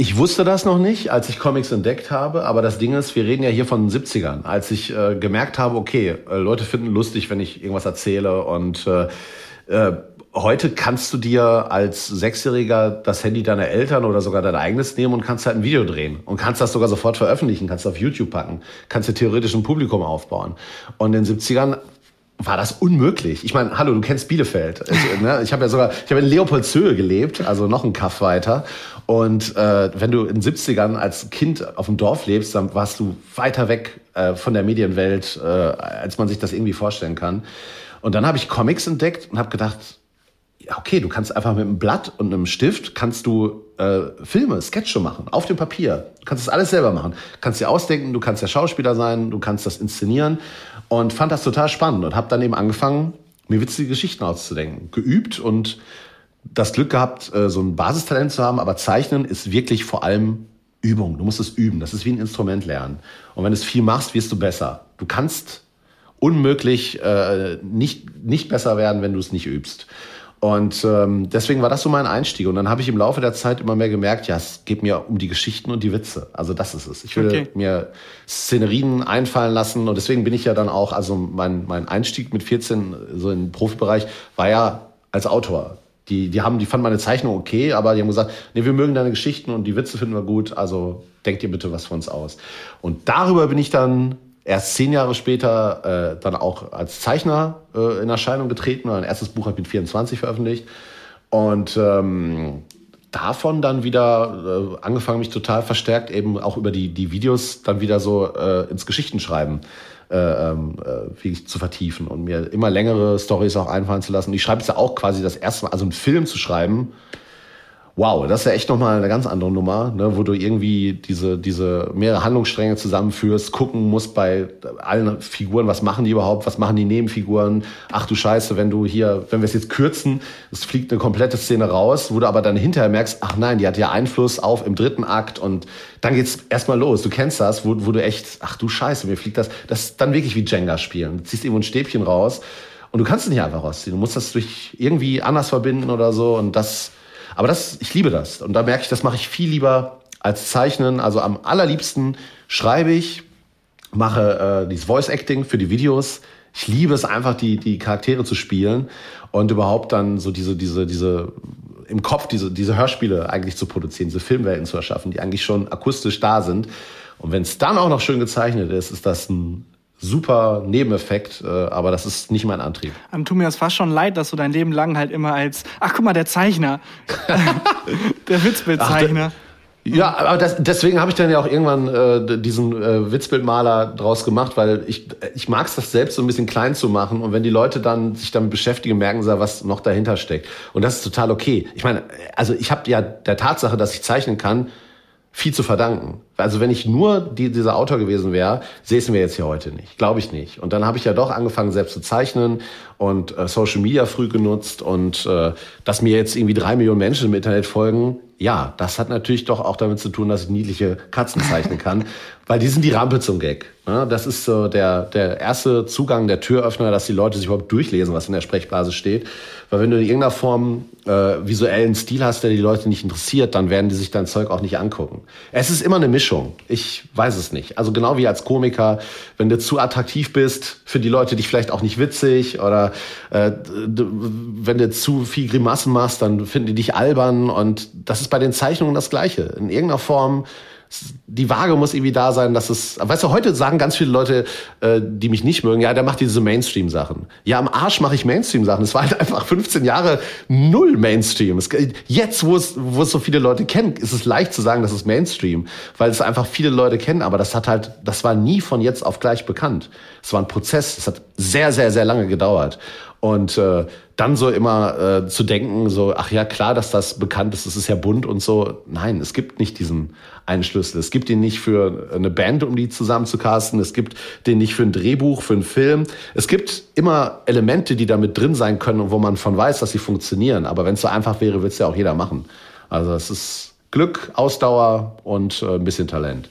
Ich wusste das noch nicht, als ich Comics entdeckt habe, aber das Ding ist, wir reden ja hier von den 70ern, als ich äh, gemerkt habe, okay, äh, Leute finden lustig, wenn ich irgendwas erzähle und äh, äh, heute kannst du dir als Sechsjähriger das Handy deiner Eltern oder sogar dein eigenes nehmen und kannst halt ein Video drehen und kannst das sogar sofort veröffentlichen, kannst auf YouTube packen, kannst dir theoretisch ein Publikum aufbauen. Und in den 70ern war das unmöglich. Ich meine, hallo, du kennst Bielefeld. Ich, ne, ich habe ja sogar, ich habe in Leopoldshöhe gelebt, also noch ein Kaff weiter. Und äh, wenn du in den 70ern als Kind auf dem Dorf lebst, dann warst du weiter weg äh, von der Medienwelt, äh, als man sich das irgendwie vorstellen kann. Und dann habe ich Comics entdeckt und habe gedacht, ja, okay, du kannst einfach mit einem Blatt und einem Stift kannst du äh, Filme, Sketche machen, auf dem Papier. Du kannst das alles selber machen. Du kannst dir ausdenken, du kannst der Schauspieler sein, du kannst das inszenieren und fand das total spannend und habe dann eben angefangen, mir witzige Geschichten auszudenken, geübt und das Glück gehabt, äh, so ein Basistalent zu haben, aber Zeichnen ist wirklich vor allem Übung. Du musst es üben. Das ist wie ein Instrument lernen. Und wenn du es viel machst, wirst du besser. Du kannst unmöglich äh, nicht, nicht besser werden, wenn du es nicht übst. Und ähm, deswegen war das so mein Einstieg. Und dann habe ich im Laufe der Zeit immer mehr gemerkt, ja, es geht mir um die Geschichten und die Witze. Also das ist es. Ich will okay. mir Szenerien einfallen lassen. Und deswegen bin ich ja dann auch, also mein, mein Einstieg mit 14 so im Profibereich war ja als Autor. Die, die haben, die fanden meine Zeichnung okay, aber die haben gesagt, nee, wir mögen deine Geschichten und die Witze finden wir gut, also denkt ihr bitte was von uns aus. Und darüber bin ich dann erst zehn Jahre später äh, dann auch als Zeichner äh, in Erscheinung getreten. Mein erstes Buch habe ich mit 24 veröffentlicht. Und ähm, davon dann wieder äh, angefangen, mich total verstärkt eben auch über die, die Videos dann wieder so äh, ins Geschichtenschreiben äh, ähm, äh, wirklich zu vertiefen und mir immer längere Stories auch einfallen zu lassen. Ich schreibe jetzt ja auch quasi das erste Mal, also einen Film zu schreiben, wow, das ist ja echt nochmal eine ganz andere Nummer, ne, wo du irgendwie diese, diese mehrere Handlungsstränge zusammenführst, gucken musst bei allen Figuren, was machen die überhaupt, was machen die Nebenfiguren, ach du Scheiße, wenn du hier, wenn wir es jetzt kürzen, es fliegt eine komplette Szene raus, wo du aber dann hinterher merkst, ach nein, die hat ja Einfluss auf im dritten Akt und dann geht's erstmal los. Du kennst das, wo, wo du echt, ach du Scheiße, mir fliegt das, das ist dann wirklich wie Jenga spielen. Du ziehst irgendwo ein Stäbchen raus und du kannst es nicht einfach rausziehen. Du musst das durch irgendwie anders verbinden oder so und das, aber das, ich liebe das. Und da merke ich, das mache ich viel lieber als Zeichnen. Also am allerliebsten schreibe ich, mache äh, dieses Voice Acting für die Videos. Ich liebe es einfach, die, die Charaktere zu spielen und überhaupt dann so diese, diese, diese im Kopf diese, diese Hörspiele eigentlich zu produzieren, diese Filmwelten zu erschaffen, die eigentlich schon akustisch da sind. Und wenn es dann auch noch schön gezeichnet ist, ist das ein super Nebeneffekt, äh, aber das ist nicht mein Antrieb. Dann tut mir das fast schon leid, dass du dein Leben lang halt immer als, ach guck mal, der Zeichner, der Witzbildzeichner. Ja, aber das, deswegen habe ich dann ja auch irgendwann äh, diesen äh, Witzbildmaler draus gemacht, weil ich, ich mag es, das selbst so ein bisschen klein zu machen. Und wenn die Leute dann sich damit beschäftigen, merken sie, was noch dahinter steckt. Und das ist total okay. Ich meine, also ich habe ja der Tatsache, dass ich zeichnen kann, viel zu verdanken. Also wenn ich nur die, dieser Autor gewesen wäre, säßen wir jetzt hier heute nicht. Glaube ich nicht. Und dann habe ich ja doch angefangen, selbst zu zeichnen und äh, Social Media früh genutzt und äh, dass mir jetzt irgendwie drei Millionen Menschen im Internet folgen, ja, das hat natürlich doch auch damit zu tun, dass ich niedliche Katzen zeichnen kann, weil die sind die Rampe zum Gag. Ne? Das ist so der, der erste Zugang, der Türöffner, dass die Leute sich überhaupt durchlesen, was in der Sprechblase steht. Weil wenn du in irgendeiner Form äh, visuellen Stil hast, der die Leute nicht interessiert, dann werden die sich dein Zeug auch nicht angucken. Es ist immer eine Mischung. Ich weiß es nicht. Also genau wie als Komiker, wenn du zu attraktiv bist, für die Leute dich vielleicht auch nicht witzig oder äh, wenn du zu viel Grimassen machst, dann finden die dich albern und das ist bei den Zeichnungen das Gleiche. In irgendeiner Form die Waage muss irgendwie da sein, dass es, weißt du, heute sagen ganz viele Leute, äh, die mich nicht mögen, ja, der macht diese Mainstream-Sachen. Ja, am Arsch mache ich Mainstream-Sachen. Es war halt einfach 15 Jahre null Mainstream. Jetzt, wo es, wo es so viele Leute kennen, ist es leicht zu sagen, das ist Mainstream, weil es einfach viele Leute kennen, aber das hat halt, das war nie von jetzt auf gleich bekannt. Es war ein Prozess, es hat sehr, sehr, sehr lange gedauert. Und äh, dann so immer äh, zu denken, so, ach ja, klar, dass das bekannt ist, es ist ja bunt und so. Nein, es gibt nicht diesen einen Schlüssel. Es gibt ihn nicht für eine Band, um die zusammen zu casten. Es gibt den nicht für ein Drehbuch, für einen Film. Es gibt immer Elemente, die da mit drin sein können und wo man von weiß, dass sie funktionieren. Aber wenn es so einfach wäre, würde es ja auch jeder machen. Also es ist Glück, Ausdauer und äh, ein bisschen Talent.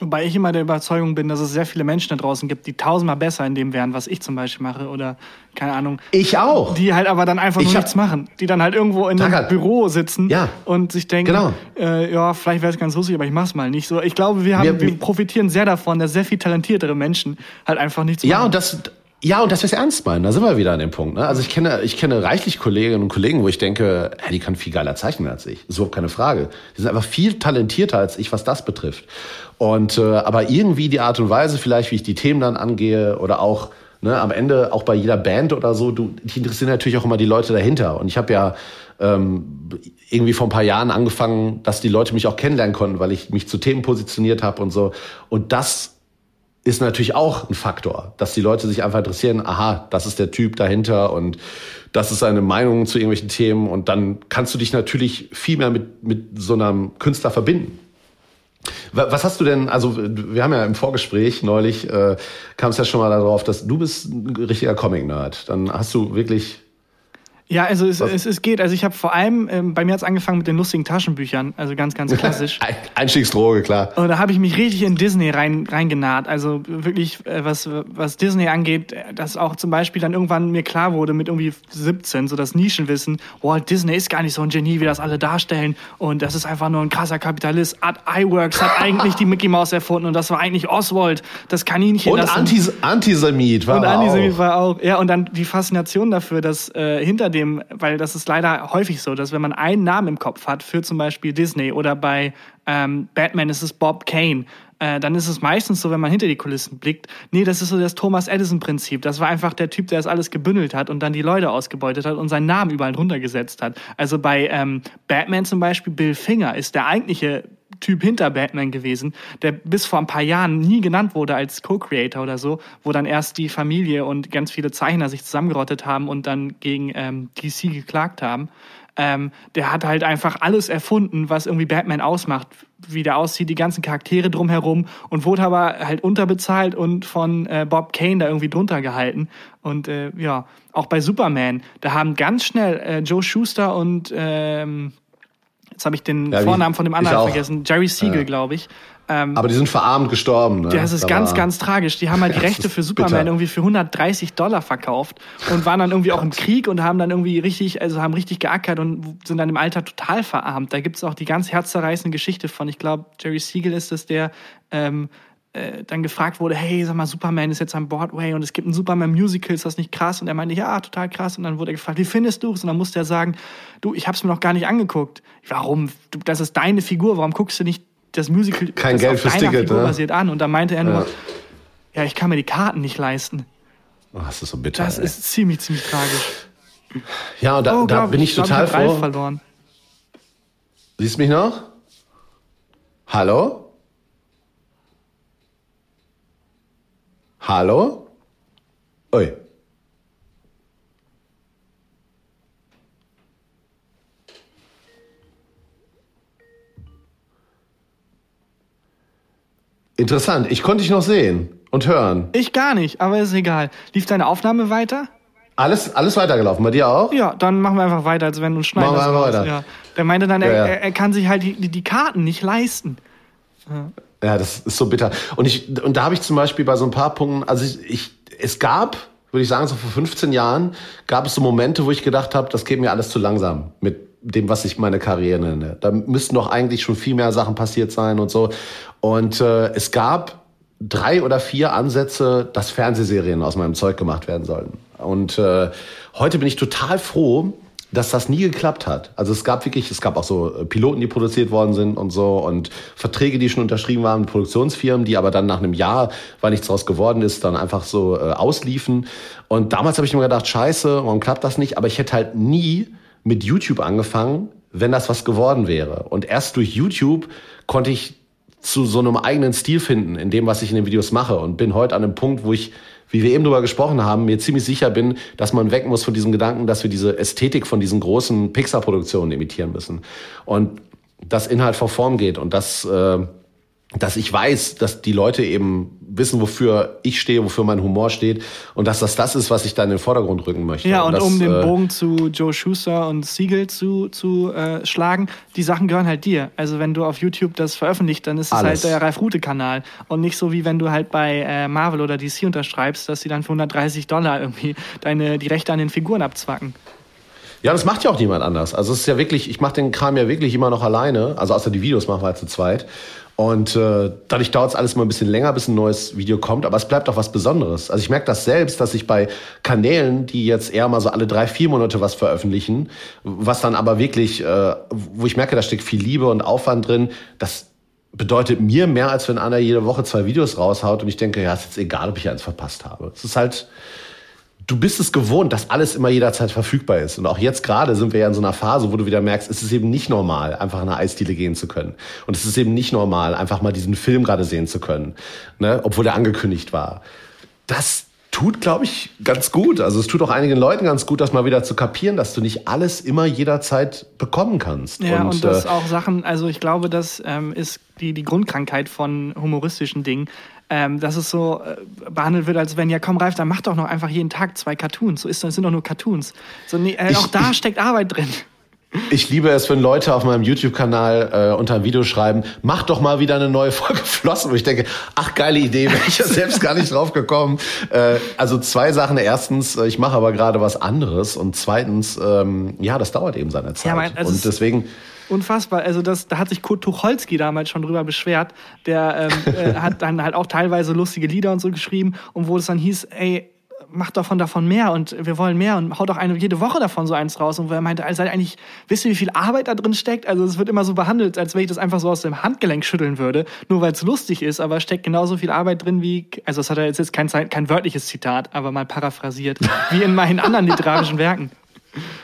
Wobei ich immer der Überzeugung bin, dass es sehr viele Menschen da draußen gibt, die tausendmal besser in dem wären, was ich zum Beispiel mache oder keine Ahnung. Ich auch. Die halt aber dann einfach nur nichts machen. Die dann halt irgendwo in einem Büro sitzen ja. und sich denken, genau. äh, ja, vielleicht wäre es ganz lustig, aber ich mach's mal nicht. So, ich glaube, wir, haben, wir, wir profitieren sehr davon, dass sehr viel talentiertere Menschen halt einfach nichts machen. Ja, und das, ja, und dass wir es ernst meinen, da sind wir wieder an dem Punkt. Ne? Also ich kenne, ich kenne reichlich Kolleginnen und Kollegen, wo ich denke, hey, die kann viel geiler zeichnen als ich. So keine Frage. Die sind einfach viel talentierter als ich, was das betrifft. Und äh, aber irgendwie die Art und Weise, vielleicht wie ich die Themen dann angehe oder auch ne, am Ende auch bei jeder Band oder so, du, die interessieren natürlich auch immer die Leute dahinter. Und ich habe ja ähm, irgendwie vor ein paar Jahren angefangen, dass die Leute mich auch kennenlernen konnten, weil ich mich zu Themen positioniert habe und so. Und das ist natürlich auch ein Faktor, dass die Leute sich einfach interessieren, aha, das ist der Typ dahinter und das ist seine Meinung zu irgendwelchen Themen und dann kannst du dich natürlich viel mehr mit, mit so einem Künstler verbinden. Was hast du denn, also wir haben ja im Vorgespräch neulich, äh, kam es ja schon mal darauf, dass du bist ein richtiger Comic-Nerd. Dann hast du wirklich ja, also es, es, es geht. Also ich habe vor allem, ähm, bei mir hat's angefangen mit den lustigen Taschenbüchern, also ganz, ganz klassisch. Einstiegsdroge, klar. Und da habe ich mich richtig in Disney rein reingenäht. Also wirklich, äh, was, was Disney angeht, dass auch zum Beispiel dann irgendwann mir klar wurde mit irgendwie 17, so das Nischenwissen, Walt Disney ist gar nicht so ein Genie, wie das alle darstellen. Und das ist einfach nur ein krasser Kapitalist. Art iWorks hat eigentlich die Mickey Mouse erfunden und das war eigentlich Oswald, das Kaninchen. Und Antis Antisemit war. Und Antisemit war auch. Ja, und dann die Faszination dafür, dass äh, hinter dem dem, weil das ist leider häufig so, dass wenn man einen Namen im Kopf hat, für zum Beispiel Disney oder bei ähm, Batman ist es Bob Kane, äh, dann ist es meistens so, wenn man hinter die Kulissen blickt, nee, das ist so das Thomas Edison-Prinzip. Das war einfach der Typ, der das alles gebündelt hat und dann die Leute ausgebeutet hat und seinen Namen überall drunter gesetzt hat. Also bei ähm, Batman zum Beispiel, Bill Finger ist der eigentliche Typ hinter Batman gewesen, der bis vor ein paar Jahren nie genannt wurde als Co-Creator oder so, wo dann erst die Familie und ganz viele Zeichner sich zusammengerottet haben und dann gegen ähm, DC geklagt haben. Ähm, der hat halt einfach alles erfunden, was irgendwie Batman ausmacht, wie der aussieht, die ganzen Charaktere drumherum und wurde aber halt unterbezahlt und von äh, Bob Kane da irgendwie drunter gehalten. Und äh, ja, auch bei Superman, da haben ganz schnell äh, Joe Schuster und ähm, jetzt habe ich den ja, Vornamen von dem anderen vergessen, Jerry Siegel, ja. glaube ich, ähm, Aber die sind verarmt gestorben. Ne? Das ist da ganz, ganz tragisch. Die haben halt die Rechte für Superman bitter. irgendwie für 130 Dollar verkauft und waren dann irgendwie auch im Krieg und haben dann irgendwie richtig, also haben richtig geackert und sind dann im Alter total verarmt. Da gibt's auch die ganz herzzerreißende Geschichte von, ich glaube, Jerry Siegel ist es, der ähm, äh, dann gefragt wurde, hey, sag mal, Superman ist jetzt am Broadway und es gibt ein Superman-Musical, ist das nicht krass? Und er meinte, ja, total krass. Und dann wurde er gefragt, wie findest du es? Und dann musste er sagen, du, ich hab's mir noch gar nicht angeguckt. Warum? Du, das ist deine Figur, warum guckst du nicht das Musical Kein das Geld auf fürs Ticket, Figur ne? basiert an. Und da meinte er nur, ja. ja. ich kann mir die Karten nicht leisten. Oh, das ist so bitter. Das ey. ist ziemlich, ziemlich tragisch. Ja, und da, oh, da bin ich, ich total ich froh. verloren. Siehst du mich noch? Hallo? Hallo? Ui. Interessant. Ich konnte dich noch sehen und hören. Ich gar nicht, aber ist egal. Lief deine Aufnahme weiter? Alles, alles weitergelaufen. Bei dir auch? Ja, dann machen wir einfach weiter, als wenn du schneiden. Machen wir einfach weiter. Ja. Der meinte dann, er, ja, ja. er kann sich halt die, die Karten nicht leisten. Ja. Ja, das ist so bitter. Und ich, und da habe ich zum Beispiel bei so ein paar Punkten, also ich, ich es gab, würde ich sagen, so vor 15 Jahren gab es so Momente, wo ich gedacht habe, das geht mir alles zu langsam mit dem, was ich meine Karriere nenne. Da müssten doch eigentlich schon viel mehr Sachen passiert sein und so. Und äh, es gab drei oder vier Ansätze, dass Fernsehserien aus meinem Zeug gemacht werden sollten. Und äh, heute bin ich total froh, dass das nie geklappt hat. Also es gab wirklich, es gab auch so äh, Piloten, die produziert worden sind und so und Verträge, die schon unterschrieben waren mit Produktionsfirmen, die aber dann nach einem Jahr, weil nichts draus geworden ist, dann einfach so äh, ausliefen. Und damals habe ich mir gedacht, scheiße, warum klappt das nicht? Aber ich hätte halt nie mit YouTube angefangen, wenn das was geworden wäre. Und erst durch YouTube konnte ich zu so einem eigenen Stil finden in dem, was ich in den Videos mache und bin heute an einem Punkt, wo ich, wie wir eben drüber gesprochen haben, mir ziemlich sicher bin, dass man weg muss von diesem Gedanken, dass wir diese Ästhetik von diesen großen Pixar-Produktionen imitieren müssen. Und dass Inhalt vor Form geht und dass äh, dass ich weiß, dass die Leute eben wissen, wofür ich stehe, wofür mein Humor steht und dass das das ist, was ich da in den Vordergrund rücken möchte. Ja, und, und das, um den äh, Bogen zu Joe Schuster und Siegel zu, zu äh, schlagen, die Sachen gehören halt dir. Also wenn du auf YouTube das veröffentlicht, dann ist es halt der Ralf-Rute-Kanal und nicht so, wie wenn du halt bei äh, Marvel oder DC unterschreibst, dass sie dann für 130 Dollar irgendwie deine, die Rechte an den Figuren abzwacken. Ja, das macht ja auch niemand anders. Also es ist ja wirklich, ich mache den Kram ja wirklich immer noch alleine. Also außer die Videos machen wir halt zu zweit. Und äh, dadurch dauert es alles mal ein bisschen länger, bis ein neues Video kommt, aber es bleibt auch was Besonderes. Also ich merke das selbst, dass ich bei Kanälen, die jetzt eher mal so alle drei, vier Monate was veröffentlichen, was dann aber wirklich, äh, wo ich merke, da steckt viel Liebe und Aufwand drin, das bedeutet mir mehr, als wenn einer jede Woche zwei Videos raushaut und ich denke, ja, ist jetzt egal, ob ich eins verpasst habe. Es ist halt, du bist es gewohnt, dass alles immer jederzeit verfügbar ist. Und auch jetzt gerade sind wir ja in so einer Phase, wo du wieder merkst, es ist eben nicht normal, einfach in eine Eisdiele gehen zu können. Und es ist eben nicht normal, einfach mal diesen Film gerade sehen zu können, ne? obwohl er angekündigt war. Das tut, glaube ich, ganz gut. Also es tut auch einigen Leuten ganz gut, das mal wieder zu kapieren, dass du nicht alles immer jederzeit bekommen kannst. Ja, und, und das äh, auch Sachen, also ich glaube, das ähm, ist die, die Grundkrankheit von humoristischen Dingen ähm, dass es so äh, behandelt wird, als wenn, ja komm Ralf, dann mach doch noch einfach jeden Tag zwei Cartoons. So ist das sind doch nur Cartoons. So, nee, äh, auch da steckt Arbeit drin. Ich liebe es, wenn Leute auf meinem YouTube-Kanal äh, unter ein Video schreiben, mach doch mal wieder eine neue Folge Flossen. Wo ich denke, ach, geile Idee, wäre ich ja selbst gar nicht drauf gekommen. Äh, also zwei Sachen. Erstens, äh, ich mache aber gerade was anderes. Und zweitens, ähm, ja, das dauert eben seine Zeit. Ja, mein, also und deswegen unfassbar. Also das, da hat sich Kurt Tucholsky damals schon drüber beschwert. Der ähm, äh, hat dann halt auch teilweise lustige Lieder und so geschrieben und wo es dann hieß, ey, mach davon davon mehr und wir wollen mehr und hau doch eine jede Woche davon so eins raus. Und wo er meinte, also eigentlich, wisst ihr, wie viel Arbeit da drin steckt? Also es wird immer so behandelt, als wenn ich das einfach so aus dem Handgelenk schütteln würde, nur weil es lustig ist, aber steckt genauso viel Arbeit drin wie, also das hat er jetzt, jetzt kein, kein wörtliches Zitat, aber mal paraphrasiert, wie in meinen anderen literarischen Werken.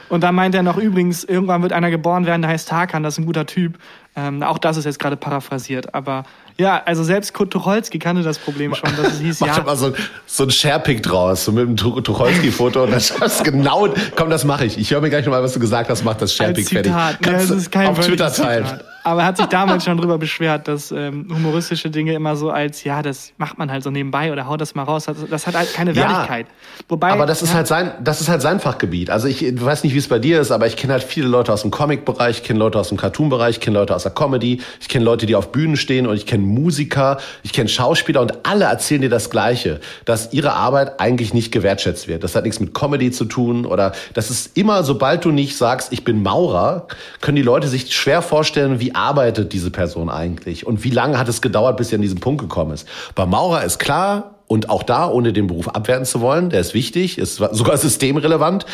Und da meint er noch übrigens, irgendwann wird einer geboren werden, der heißt Tarkan, das ist ein guter Typ. Ähm, auch das ist jetzt gerade paraphrasiert, aber ja, also selbst Kurt Tucholsky kannte das Problem schon, dass es hieß, Mach ja. mal so, so ein Sharepick draus, so mit dem Tucholsky-Foto und das ist genau, komm, das mache ich. Ich höre mir gleich nochmal, was du gesagt hast, mach das Sharepick fertig. Kannst ja, das ist kein auf Twitter teilen. Aber er hat sich damals schon drüber beschwert, dass ähm, humoristische Dinge immer so als, ja, das macht man halt so nebenbei oder haut das mal raus. Das, das hat halt keine Wertigkeit. Ja, Wobei, aber das ist halt sein, das ist halt sein Fachgebiet. Also ich weiß nicht, wie es bei dir ist, aber ich kenne halt viele Leute aus dem Comic-Bereich, ich kenne Leute aus dem Cartoon-Bereich, ich kenne Leute aus der Comedy, ich kenne Leute, die auf Bühnen stehen und ich kenne Musiker, ich kenne Schauspieler und alle erzählen dir das Gleiche, dass ihre Arbeit eigentlich nicht gewertschätzt wird. Das hat nichts mit Comedy zu tun oder das ist immer, sobald du nicht sagst, ich bin Maurer, können die Leute sich schwer vorstellen, wie arbeitet diese Person eigentlich und wie lange hat es gedauert, bis sie an diesen Punkt gekommen ist. Bei Maurer ist klar, und auch da, ohne den Beruf abwerten zu wollen, der ist wichtig, ist sogar systemrelevant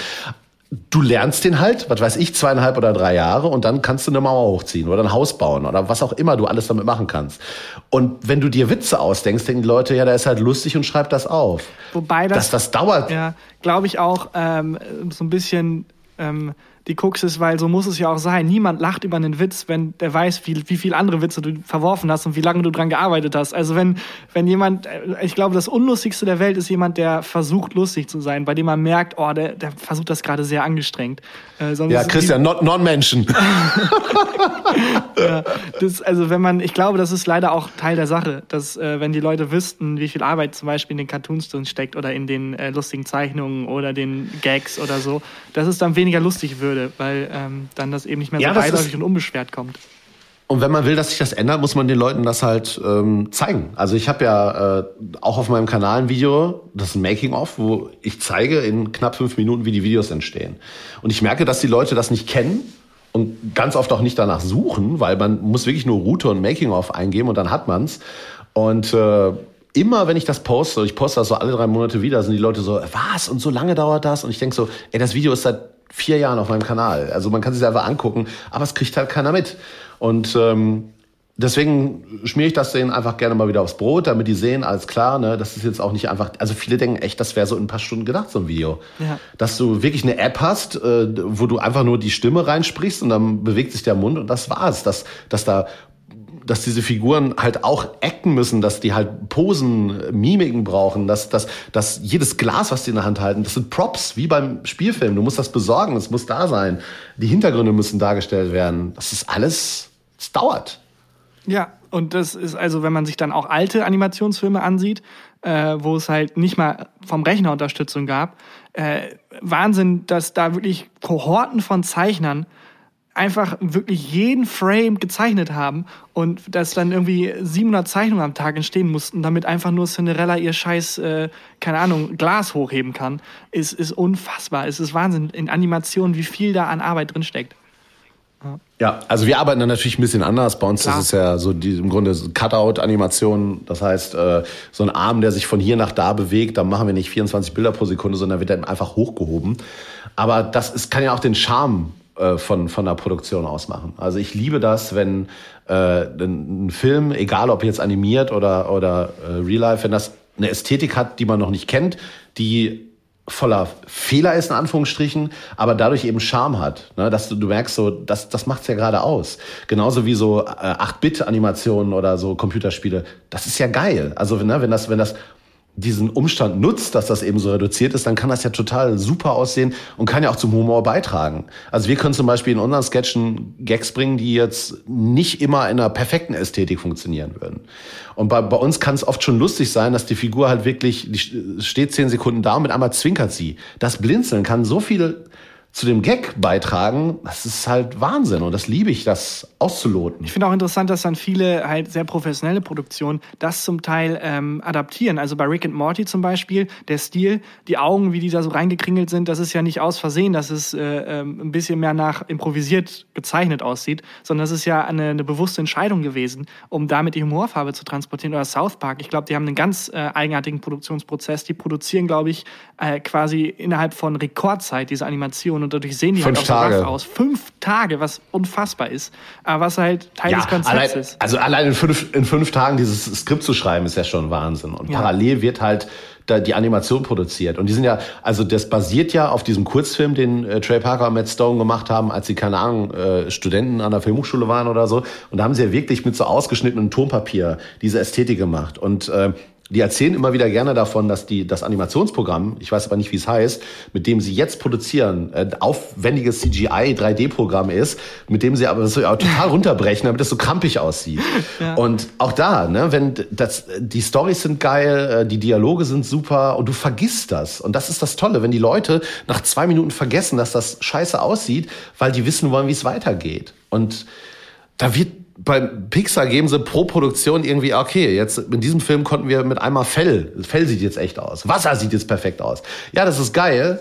du lernst den halt, was weiß ich, zweieinhalb oder drei Jahre und dann kannst du eine Mauer hochziehen oder ein Haus bauen oder was auch immer du alles damit machen kannst. Und wenn du dir Witze ausdenkst, denken die Leute, ja, der ist halt lustig und schreibt das auf. Wobei das, Dass das dauert. Ja, glaube ich auch ähm, so ein bisschen ähm, die Krux ist, weil so muss es ja auch sein. Niemand lacht über einen Witz, wenn der weiß, wie, wie viel andere Witze du verworfen hast und wie lange du dran gearbeitet hast. Also wenn, wenn jemand, äh, ich glaube, das Unlustigste der Welt ist jemand, der versucht, lustig zu sein, bei dem man merkt, oh, der, der versucht das gerade sehr angestrengt. Äh, ja, Christian, Non-Menschen. ja, das, also wenn man, ich glaube, das ist leider auch Teil der Sache, dass äh, wenn die Leute wüssten, wie viel Arbeit zum Beispiel in den Cartoons drin steckt oder in den äh, lustigen Zeichnungen oder den Gags oder so, dass es dann weniger lustig wird würde, weil ähm, dann das eben nicht mehr so beiläufig und unbeschwert kommt. Und wenn man will, dass sich das ändert, muss man den Leuten das halt ähm, zeigen. Also ich habe ja äh, auch auf meinem Kanal ein Video, das ist ein Making-of, wo ich zeige in knapp fünf Minuten, wie die Videos entstehen. Und ich merke, dass die Leute das nicht kennen und ganz oft auch nicht danach suchen, weil man muss wirklich nur Route und Making-of eingeben und dann hat man's. Und äh, immer, wenn ich das poste, ich poste das so alle drei Monate wieder, sind die Leute so, was? Und so lange dauert das? Und ich denke so, ey, das Video ist seit vier Jahren auf meinem Kanal. Also man kann sich einfach angucken, aber es kriegt halt keiner mit. Und ähm, deswegen schmiere ich das denen einfach gerne mal wieder aufs Brot, damit die sehen, alles klar, ne, das ist jetzt auch nicht einfach, also viele denken echt, das wäre so in ein paar Stunden gedacht, so ein Video. Ja. Dass du wirklich eine App hast, äh, wo du einfach nur die Stimme reinsprichst und dann bewegt sich der Mund und das war's. Dass, dass da dass diese Figuren halt auch acten müssen, dass die halt Posen, Mimiken brauchen, dass, dass, dass jedes Glas, was die in der Hand halten, das sind Props, wie beim Spielfilm. Du musst das besorgen, es muss da sein. Die Hintergründe müssen dargestellt werden. Das ist alles, es dauert. Ja, und das ist also, wenn man sich dann auch alte Animationsfilme ansieht, äh, wo es halt nicht mal vom Rechner Unterstützung gab, äh, Wahnsinn, dass da wirklich Kohorten von Zeichnern einfach wirklich jeden Frame gezeichnet haben und dass dann irgendwie 700 Zeichnungen am Tag entstehen mussten, damit einfach nur Cinderella ihr scheiß, äh, keine Ahnung, Glas hochheben kann, ist, ist unfassbar. Es ist Wahnsinn in Animationen, wie viel da an Arbeit drin steckt. Ja. ja, also wir arbeiten dann natürlich ein bisschen anders. Bei uns Klar. ist es ja so die, im Grunde Cutout-Animation. Das heißt, äh, so ein Arm, der sich von hier nach da bewegt, da machen wir nicht 24 Bilder pro Sekunde, sondern wird dann einfach hochgehoben. Aber das ist, kann ja auch den Charme äh, von, von der Produktion ausmachen. Also ich liebe das, wenn äh, ein, Film, egal ob jetzt animiert oder, oder äh, Real Life, wenn das eine Ästhetik hat, die man noch nicht kennt, die voller Fehler ist, in Anführungsstrichen, aber dadurch eben Charme hat. Ne? Dass du, du merkst so, das, das macht's ja gerade aus. Genauso wie so äh, 8-Bit-Animationen oder so Computerspiele. Das ist ja geil. Also ne, wenn das, wenn das diesen Umstand nutzt, dass das eben so reduziert ist, dann kann das ja total super aussehen und kann ja auch zum Humor beitragen. Also wir können zum Beispiel in unseren Sketchen Gags bringen, die jetzt nicht immer in einer perfekten Ästhetik funktionieren würden. Und bei, bei uns kann es oft schon lustig sein, dass die Figur halt wirklich, die steht zehn Sekunden da und mit einmal zwinkert sie. Das Blinzeln kann so viel zu dem Gag beitragen, das ist halt Wahnsinn und das liebe ich, das auszuloten. Ich finde auch interessant, dass dann viele halt sehr professionelle Produktionen das zum Teil ähm, adaptieren. Also bei Rick and Morty zum Beispiel, der Stil, die Augen, wie die da so reingekringelt sind, das ist ja nicht aus Versehen, dass es äh, ähm, ein bisschen mehr nach improvisiert gezeichnet aussieht, sondern das ist ja eine, eine bewusste Entscheidung gewesen, um damit die Humorfarbe zu transportieren. Oder South Park, ich glaube, die haben einen ganz äh, eigenartigen Produktionsprozess. Die produzieren, glaube ich, äh, quasi innerhalb von Rekordzeit diese Animation und dadurch sehen die Fünf halt auch Tage. so aus. Fünf Tage, was unfassbar ist, aber was halt Teil ja, des Konzepts allein, ist. Also allein in fünf, in fünf Tagen dieses Skript zu schreiben, ist ja schon Wahnsinn. Und ja. parallel wird halt da die Animation produziert. Und die sind ja, also das basiert ja auf diesem Kurzfilm, den äh, Trey Parker und Matt Stone gemacht haben, als sie, keine Ahnung, äh, Studenten an der Filmhochschule waren oder so. Und da haben sie ja wirklich mit so ausgeschnittenem Tonpapier diese Ästhetik gemacht. Und äh, die erzählen immer wieder gerne davon, dass die das Animationsprogramm, ich weiß aber nicht, wie es heißt, mit dem sie jetzt produzieren, äh, aufwendiges CGI 3D-Programm ist, mit dem sie aber so ja, total runterbrechen, damit es so krampig aussieht. Ja. Und auch da, ne, wenn das, die Stories sind geil, äh, die Dialoge sind super und du vergisst das. Und das ist das Tolle, wenn die Leute nach zwei Minuten vergessen, dass das scheiße aussieht, weil die wissen wollen, wie es weitergeht. Und da wird bei Pixar geben sie pro Produktion irgendwie, okay, jetzt in diesem Film konnten wir mit einmal Fell, Fell sieht jetzt echt aus, Wasser sieht jetzt perfekt aus. Ja, das ist geil.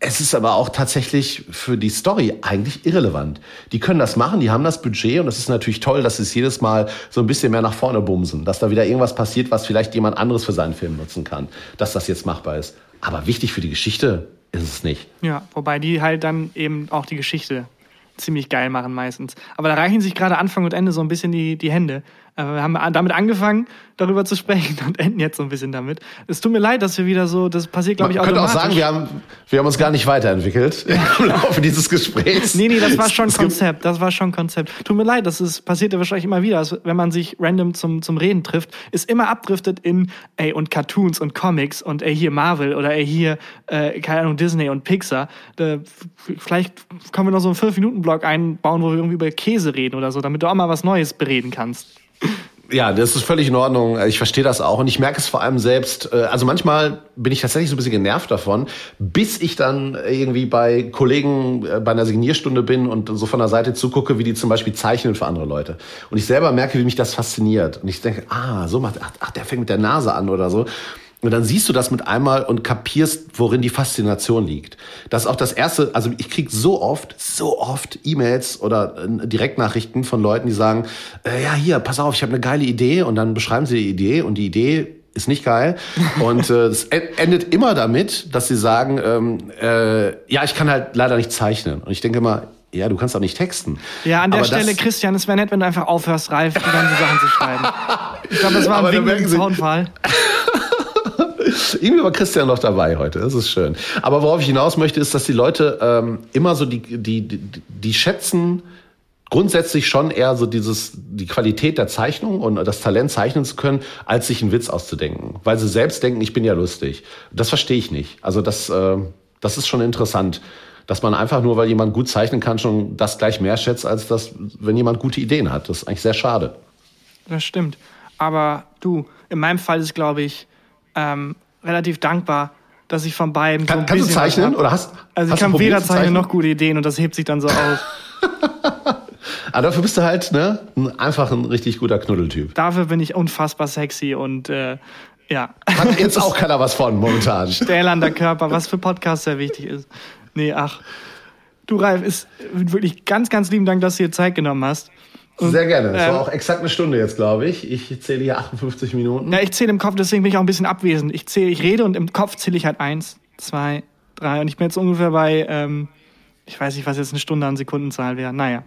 Es ist aber auch tatsächlich für die Story eigentlich irrelevant. Die können das machen, die haben das Budget und es ist natürlich toll, dass sie es jedes Mal so ein bisschen mehr nach vorne bumsen, dass da wieder irgendwas passiert, was vielleicht jemand anderes für seinen Film nutzen kann, dass das jetzt machbar ist. Aber wichtig für die Geschichte ist es nicht. Ja, wobei die halt dann eben auch die Geschichte ziemlich geil machen meistens. Aber da reichen sich gerade Anfang und Ende so ein bisschen die, die Hände. Äh, wir haben damit angefangen, darüber zu sprechen und enden jetzt so ein bisschen damit. Es tut mir leid, dass wir wieder so, das passiert, glaube ich, auch. automatisch. könnte auch sagen, wir haben, wir haben uns gar nicht weiterentwickelt im Laufe dieses Gesprächs. Nee, nee, das war schon Konzept. Das war schon Konzept. Tut mir leid, das ist, passiert ja wahrscheinlich immer wieder, wenn man sich random zum, zum Reden trifft, ist immer abdriftet in, ey, und Cartoons und Comics und ey, hier Marvel oder ey, hier, äh, keine Ahnung, Disney und Pixar. Da, vielleicht können wir noch so einen 5-Minuten-Blog einbauen, wo wir irgendwie über Käse reden oder so, damit du auch mal was Neues bereden kannst. Ja, das ist völlig in Ordnung. Ich verstehe das auch und ich merke es vor allem selbst. Äh, also manchmal bin ich tatsächlich so ein bisschen genervt davon, bis ich dann irgendwie bei Kollegen äh, bei einer Signierstunde bin und so von der Seite zugucke, wie die zum Beispiel zeichnen für andere Leute. Und ich selber merke, wie mich das fasziniert. Und ich denke, ah, so macht, ach, der fängt mit der Nase an oder so. Und dann siehst du das mit einmal und kapierst, worin die Faszination liegt. Das ist auch das erste, also ich krieg so oft, so oft E-Mails oder äh, Direktnachrichten von Leuten, die sagen, äh, ja, hier, pass auf, ich habe eine geile Idee und dann beschreiben sie die Idee und die Idee ist nicht geil. Und äh, es endet immer damit, dass sie sagen, ähm, äh, ja, ich kann halt leider nicht zeichnen. Und ich denke immer, ja, du kannst auch nicht texten. Ja, an der Aber Stelle, Christian, es wäre nett, wenn du einfach aufhörst, Ralf, die ganzen Sachen zu schreiben. Ich glaube, das war ein Wink im Zaunfall. Irgendwie war Christian noch dabei heute. Das ist schön. Aber worauf ich hinaus möchte, ist, dass die Leute ähm, immer so die, die, die, die schätzen grundsätzlich schon eher so dieses, die Qualität der Zeichnung und das Talent zeichnen zu können, als sich einen Witz auszudenken. Weil sie selbst denken, ich bin ja lustig. Das verstehe ich nicht. Also das, äh, das ist schon interessant. Dass man einfach nur, weil jemand gut zeichnen kann, schon das gleich mehr schätzt, als das, wenn jemand gute Ideen hat. Das ist eigentlich sehr schade. Das stimmt. Aber du, in meinem Fall ist, glaube ich, ähm, relativ dankbar, dass ich von beiden kann, so ein Kannst du zeichnen oder hast Also ich kann weder zeichnen noch gute Ideen und das hebt sich dann so aus. Aber dafür bist du halt ne, einfach ein richtig guter Knuddeltyp. Dafür bin ich unfassbar sexy und äh, ja. Hat jetzt auch keiner was von momentan. Stählernder Körper, was für Podcasts sehr wichtig ist. Nee, ach. Du, Ralf, ist wirklich ganz, ganz lieben Dank, dass du dir Zeit genommen hast. Sehr gerne. Das ähm, war auch exakt eine Stunde jetzt, glaube ich. Ich zähle hier 58 Minuten. Ja, ich zähle im Kopf, deswegen bin ich auch ein bisschen abwesend. Ich zähle, ich rede und im Kopf zähle ich halt eins, zwei, drei. Und ich bin jetzt ungefähr bei, ähm, ich weiß nicht, was jetzt eine Stunde an Sekundenzahl wäre. Naja.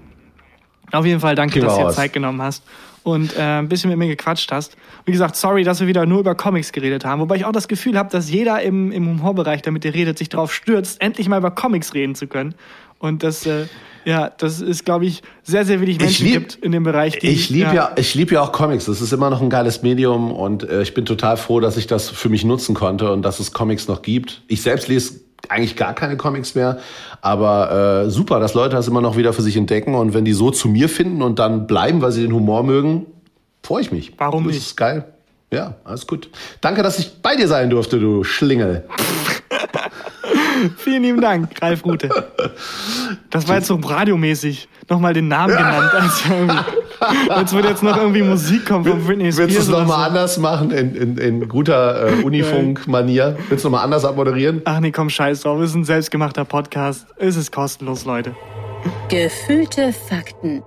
Auf jeden Fall danke, dass du dir Zeit genommen hast und äh, ein bisschen mit mir gequatscht hast. Wie gesagt, sorry, dass wir wieder nur über Comics geredet haben. Wobei ich auch das Gefühl habe, dass jeder im, im Humorbereich, der mit dir redet, sich darauf stürzt, endlich mal über Comics reden zu können. Und das, äh, ja, das ist, glaube ich, sehr, sehr wenig Menschen lieb, gibt in dem Bereich. Die, ich liebe ja, ja, ich liebe ja auch Comics. Das ist immer noch ein geiles Medium und äh, ich bin total froh, dass ich das für mich nutzen konnte und dass es Comics noch gibt. Ich selbst lese eigentlich gar keine Comics mehr, aber äh, super, dass Leute das immer noch wieder für sich entdecken und wenn die so zu mir finden und dann bleiben, weil sie den Humor mögen, freue ich mich. Warum das nicht? Das ist geil. Ja, alles gut. Danke, dass ich bei dir sein durfte, du Schlingel. Vielen lieben Dank, Ralf Rute. Das war jetzt so radiomäßig. Nochmal den Namen genannt. Also jetzt würde jetzt noch irgendwie Musik kommen von Britney Spears. Willst du es nochmal so. anders machen, in, in, in guter äh, Unifunk-Manier? Willst du nochmal anders abmoderieren? Ach nee, komm, scheiß drauf. Es ist ein selbstgemachter Podcast. Es ist kostenlos, Leute. Gefühlte Fakten